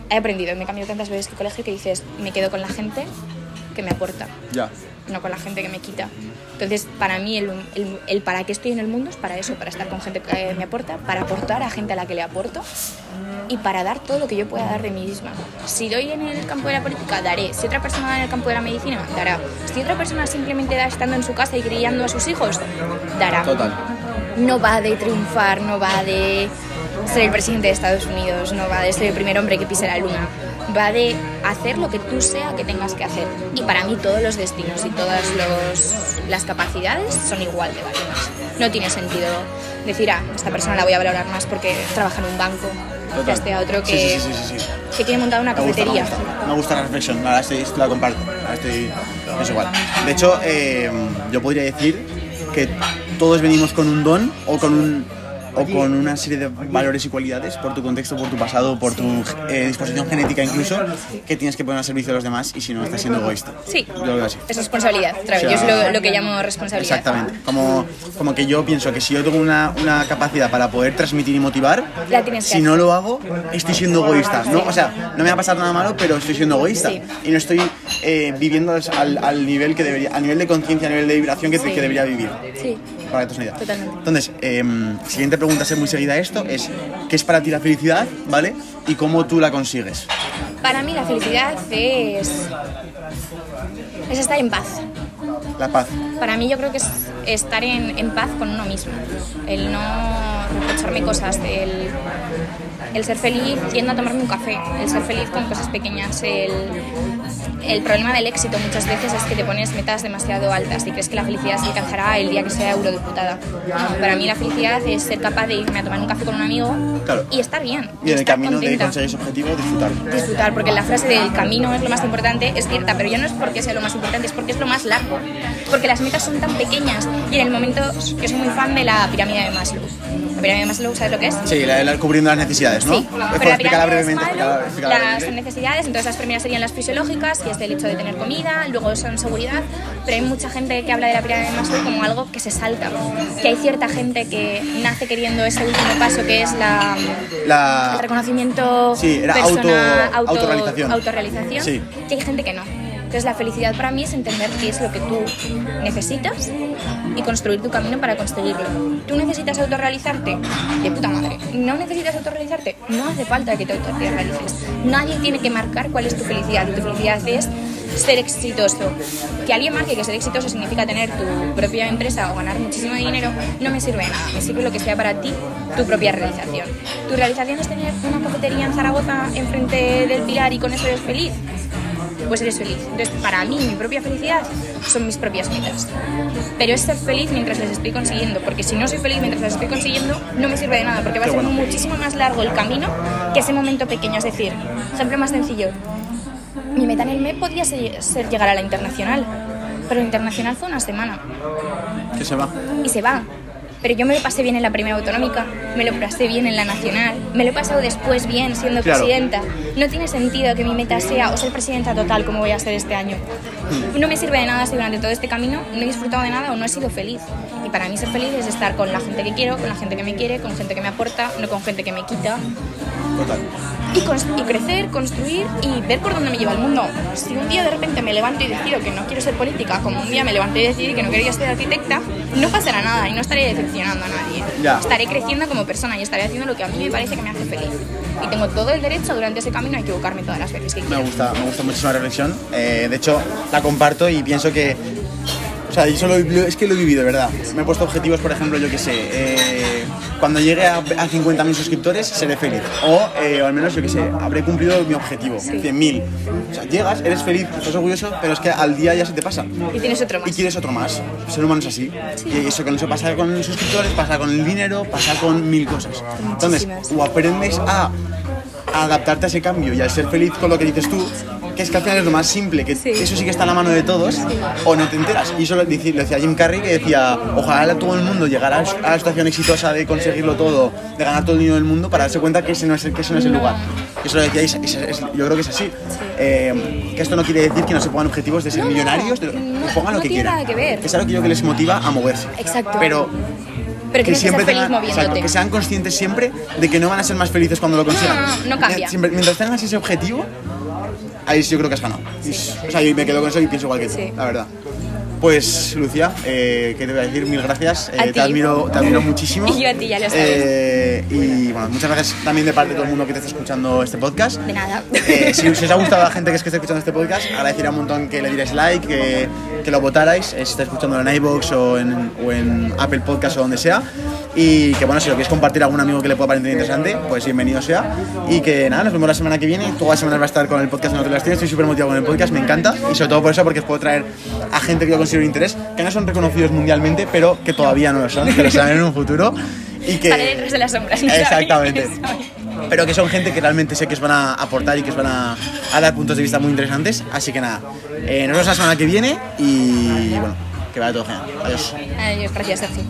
he aprendido, me he cambiado tantas veces que colegio que dices, me quedo con la gente que me aporta, Ya. no con la gente que me quita. Entonces, para mí, el, el- el para qué estoy en el mundo es para eso, para estar con gente que me aporta, para aportar a gente a la que le aporto y para dar todo lo que yo pueda dar de mí misma. Si doy en el campo de la política, daré. Si otra persona da en el campo de la medicina, dará. Si otra persona simplemente da estando en su casa y criando a sus hijos, dará Total. No va de triunfar, no va de ser el presidente de Estados Unidos, no va de ser el primer hombre que pise la luna, va de hacer lo que tú sea que tengas que hacer. Y para mí todos los destinos y todas los- las capacidades son igual de válidas. No tiene sentido decir, ah, esta persona la voy a valorar más porque trabaja en un banco, que a este otro que, Sí, sí, sí, sí, sí. que tiene montada una Me gusta, me cafetería. gusta. Me gusta la reflexión, estoy, la comparto. Ahora estoy, es igual. De hecho, eh, yo podría decir que todos venimos con un don o con un o con una serie de valores y cualidades por tu contexto, por tu pasado, por tu eh, disposición genética incluso, que tienes que poner al servicio de los demás y si no estás siendo egoísta. Sí, Yo lo veo así. es responsabilidad. otra vez. O Yo sea, es lo, lo que llamo responsabilidad. Exactamente. Como, como que yo pienso que si yo tengo una, una capacidad para poder transmitir y motivar, La tienes que si hacer. no lo hago, estoy siendo egoísta. ¿no? O sea, no me va a pasar nada malo, pero estoy siendo egoísta. Sí. Y no estoy eh, viviendo al, al nivel que debería, a nivel de conciencia, a nivel de vibración que, Sí. que debería vivir. Sí. Para que te una idea. Totalmente. Entonces, em, siguiente pregunta, es muy seguida a esto, es ¿qué es para ti la felicidad, ¿vale? Y cómo tú la consigues. Para mí la felicidad es, es estar en paz. La paz. Para mí yo creo que es estar en, en paz con uno mismo. El no reprocharme cosas, el, el ser feliz yendo a tomarme un café, el ser feliz con cosas pequeñas, el, el problema del éxito muchas veces es que te pones metas demasiado altas y crees que la felicidad se alcanzará el día que sea eurodiputada. No, para mí la felicidad es ser capaz de irme a tomar un café con un amigo Claro. y estar bien. Y en el camino de contenta conseguir ese objetivo, disfrutar. disfrutar, porque la frase del camino es lo más importante es cierta, pero ya no es porque sea lo más importante, es porque es lo más largo. Porque las metas son tan pequeñas y en el momento, yo soy muy fan de la pirámide de Maslow. La pirámide de Maslow, ¿sabes lo que es? Sí, la, la- cubriendo las necesidades, ¿no? Sí, Puedes pero la pirámide de brevemente. Maslow, las necesidades, entonces las primeras serían las fisiológicas, que es el hecho de tener comida, luego son seguridad, pero hay mucha gente que habla de la pirámide de Maslow como algo que se salta, que hay cierta gente que nace queriendo ese último paso que es la, La- el reconocimiento Sí, era personal, auto- autorrealización. autorrealización, Sí. hay gente que no. Entonces la felicidad para mí es entender qué es lo que tú necesitas y construir tu camino para conseguirlo. ¿Tú necesitas autorrealizarte? De puta madre. ¿No necesitas autorrealizarte? No hace falta que te autorrealices. Nadie tiene que marcar cuál es tu felicidad. Tu felicidad es ser exitoso. Que alguien marque que ser exitoso significa tener tu propia empresa o ganar muchísimo dinero, no me sirve de nada. Me sirve lo que sea para ti tu propia realización. ¿Tu realización es tener una cafetería en Zaragoza enfrente del Pilar y con eso eres feliz? Pues eres feliz. Entonces, para mí, mi propia felicidad son mis propias metas. Pero es ser feliz mientras las estoy consiguiendo, porque si no soy feliz mientras las estoy consiguiendo, no me sirve de nada, porque va a Qué ser muchísimo más largo el camino que ese momento pequeño. Es decir, ejemplo más sencillo, mi meta en el MEP podría ser, ser llegar a la internacional, pero la internacional fue una semana Que se va. y se va. Pero yo me lo pasé bien en la primera autonómica, me lo pasé bien en la nacional, me lo he pasado después bien siendo Claro. presidenta. No tiene sentido que mi meta sea o ser presidenta total como voy a ser este año. Hmm. No me sirve de nada si durante todo este camino no he disfrutado de nada o no he sido feliz. Y para mí ser feliz es estar con la gente que quiero, con la gente que me quiere, con gente que me aporta, no con gente que me quita. Total. Y, crecer, construir y ver por dónde me lleva el mundo. Si un día de repente me levanto y decido que no quiero ser política, como un día me levanté y decidí que no quería ser arquitecta, no pasará nada y no estaré decepcionando a nadie. Ya. Estaré creciendo como persona y estaré haciendo lo que a mí me parece que me hace feliz. Y tengo todo el derecho durante ese camino a equivocarme todas las veces que Me gusta, me gusta muchísimo la reflexión. Eh, de hecho, la comparto y pienso que. O sea, yo solo, es que lo he vivido, verdad. Me he puesto objetivos, por ejemplo, yo que sé, eh, cuando llegue a, a 50.000 suscriptores seré feliz. O, eh, o al menos, yo que sé, habré cumplido mi objetivo, 100.000. O sea, llegas, eres feliz, estás orgulloso, pero es que al día ya se te pasa. Y tienes otro más. Y quieres otro más. El ser humano es así. Y eso que no se pasa con los suscriptores, pasa con el dinero, pasa con mil cosas. Entonces, o aprendes a, a adaptarte a ese cambio y a ser feliz con lo que dices tú, que es que al final es lo más simple, que Sí. eso sí que está a la mano de todos, o no te enteras. Y eso lo dice- lo decía Jim Carrey, que decía, ojalá todo el mundo llegara a la situación exitosa de conseguirlo todo, de ganar todo el dinero del mundo, para darse cuenta que ese no es el, que ese no es el No. lugar. Eso lo decía, y es- es- es- yo creo que es así. Eh, que esto no quiere decir que no se pongan objetivos de ser No, millonarios, de, que pongan lo que quieran. nada que ver. Es algo que yo que les motiva a moverse. Exacto. Pero Pero que feliz tengan- moviéndote. exacto, que sean conscientes siempre de que no van a ser más felices cuando lo consigan. no, no, no cambia. Siempre- mientras tengas ese objetivo, ahí sí yo creo que has ganado. Y- O sea, yo me quedo con eso y pienso igual que tú, Sí. la verdad. Pues, Lucía, eh, ¿qué te voy a decir? Mil gracias. Eh, te, admiro, te admiro muchísimo. Y yo a ti, ya lo sabes. Eh, y bueno, muchas gracias también de parte de todo el mundo que te está escuchando este podcast. De nada. Eh, si, si os ha gustado a la gente que, es que está escuchando este podcast, agradecería un montón que le dierais like, que, que lo votarais, si estáis escuchando en iVoox o en, o en Apple Podcast o donde sea. Y que bueno, si lo queréis compartir a algún amigo que le pueda parecer interesante, pues bienvenido sea. Y que nada, nos vemos la semana que viene. Todas las semanas va a estar con el podcast te las. Estoy súper motivado con el podcast, me encanta. Y sobre todo por eso, porque os puedo traer a gente que yo considero de interés, que no son reconocidos mundialmente, pero que todavía no lo son, que lo serán en un futuro. Y que... Detrás de las sombras. Exactamente. Pero que son gente que realmente sé que os van a aportar y que os van a, a dar puntos de vista muy interesantes. Así que nada, eh, nos vemos la semana que viene y bueno, que vaya todo genial. Adiós. Adiós, gracias, Sergio.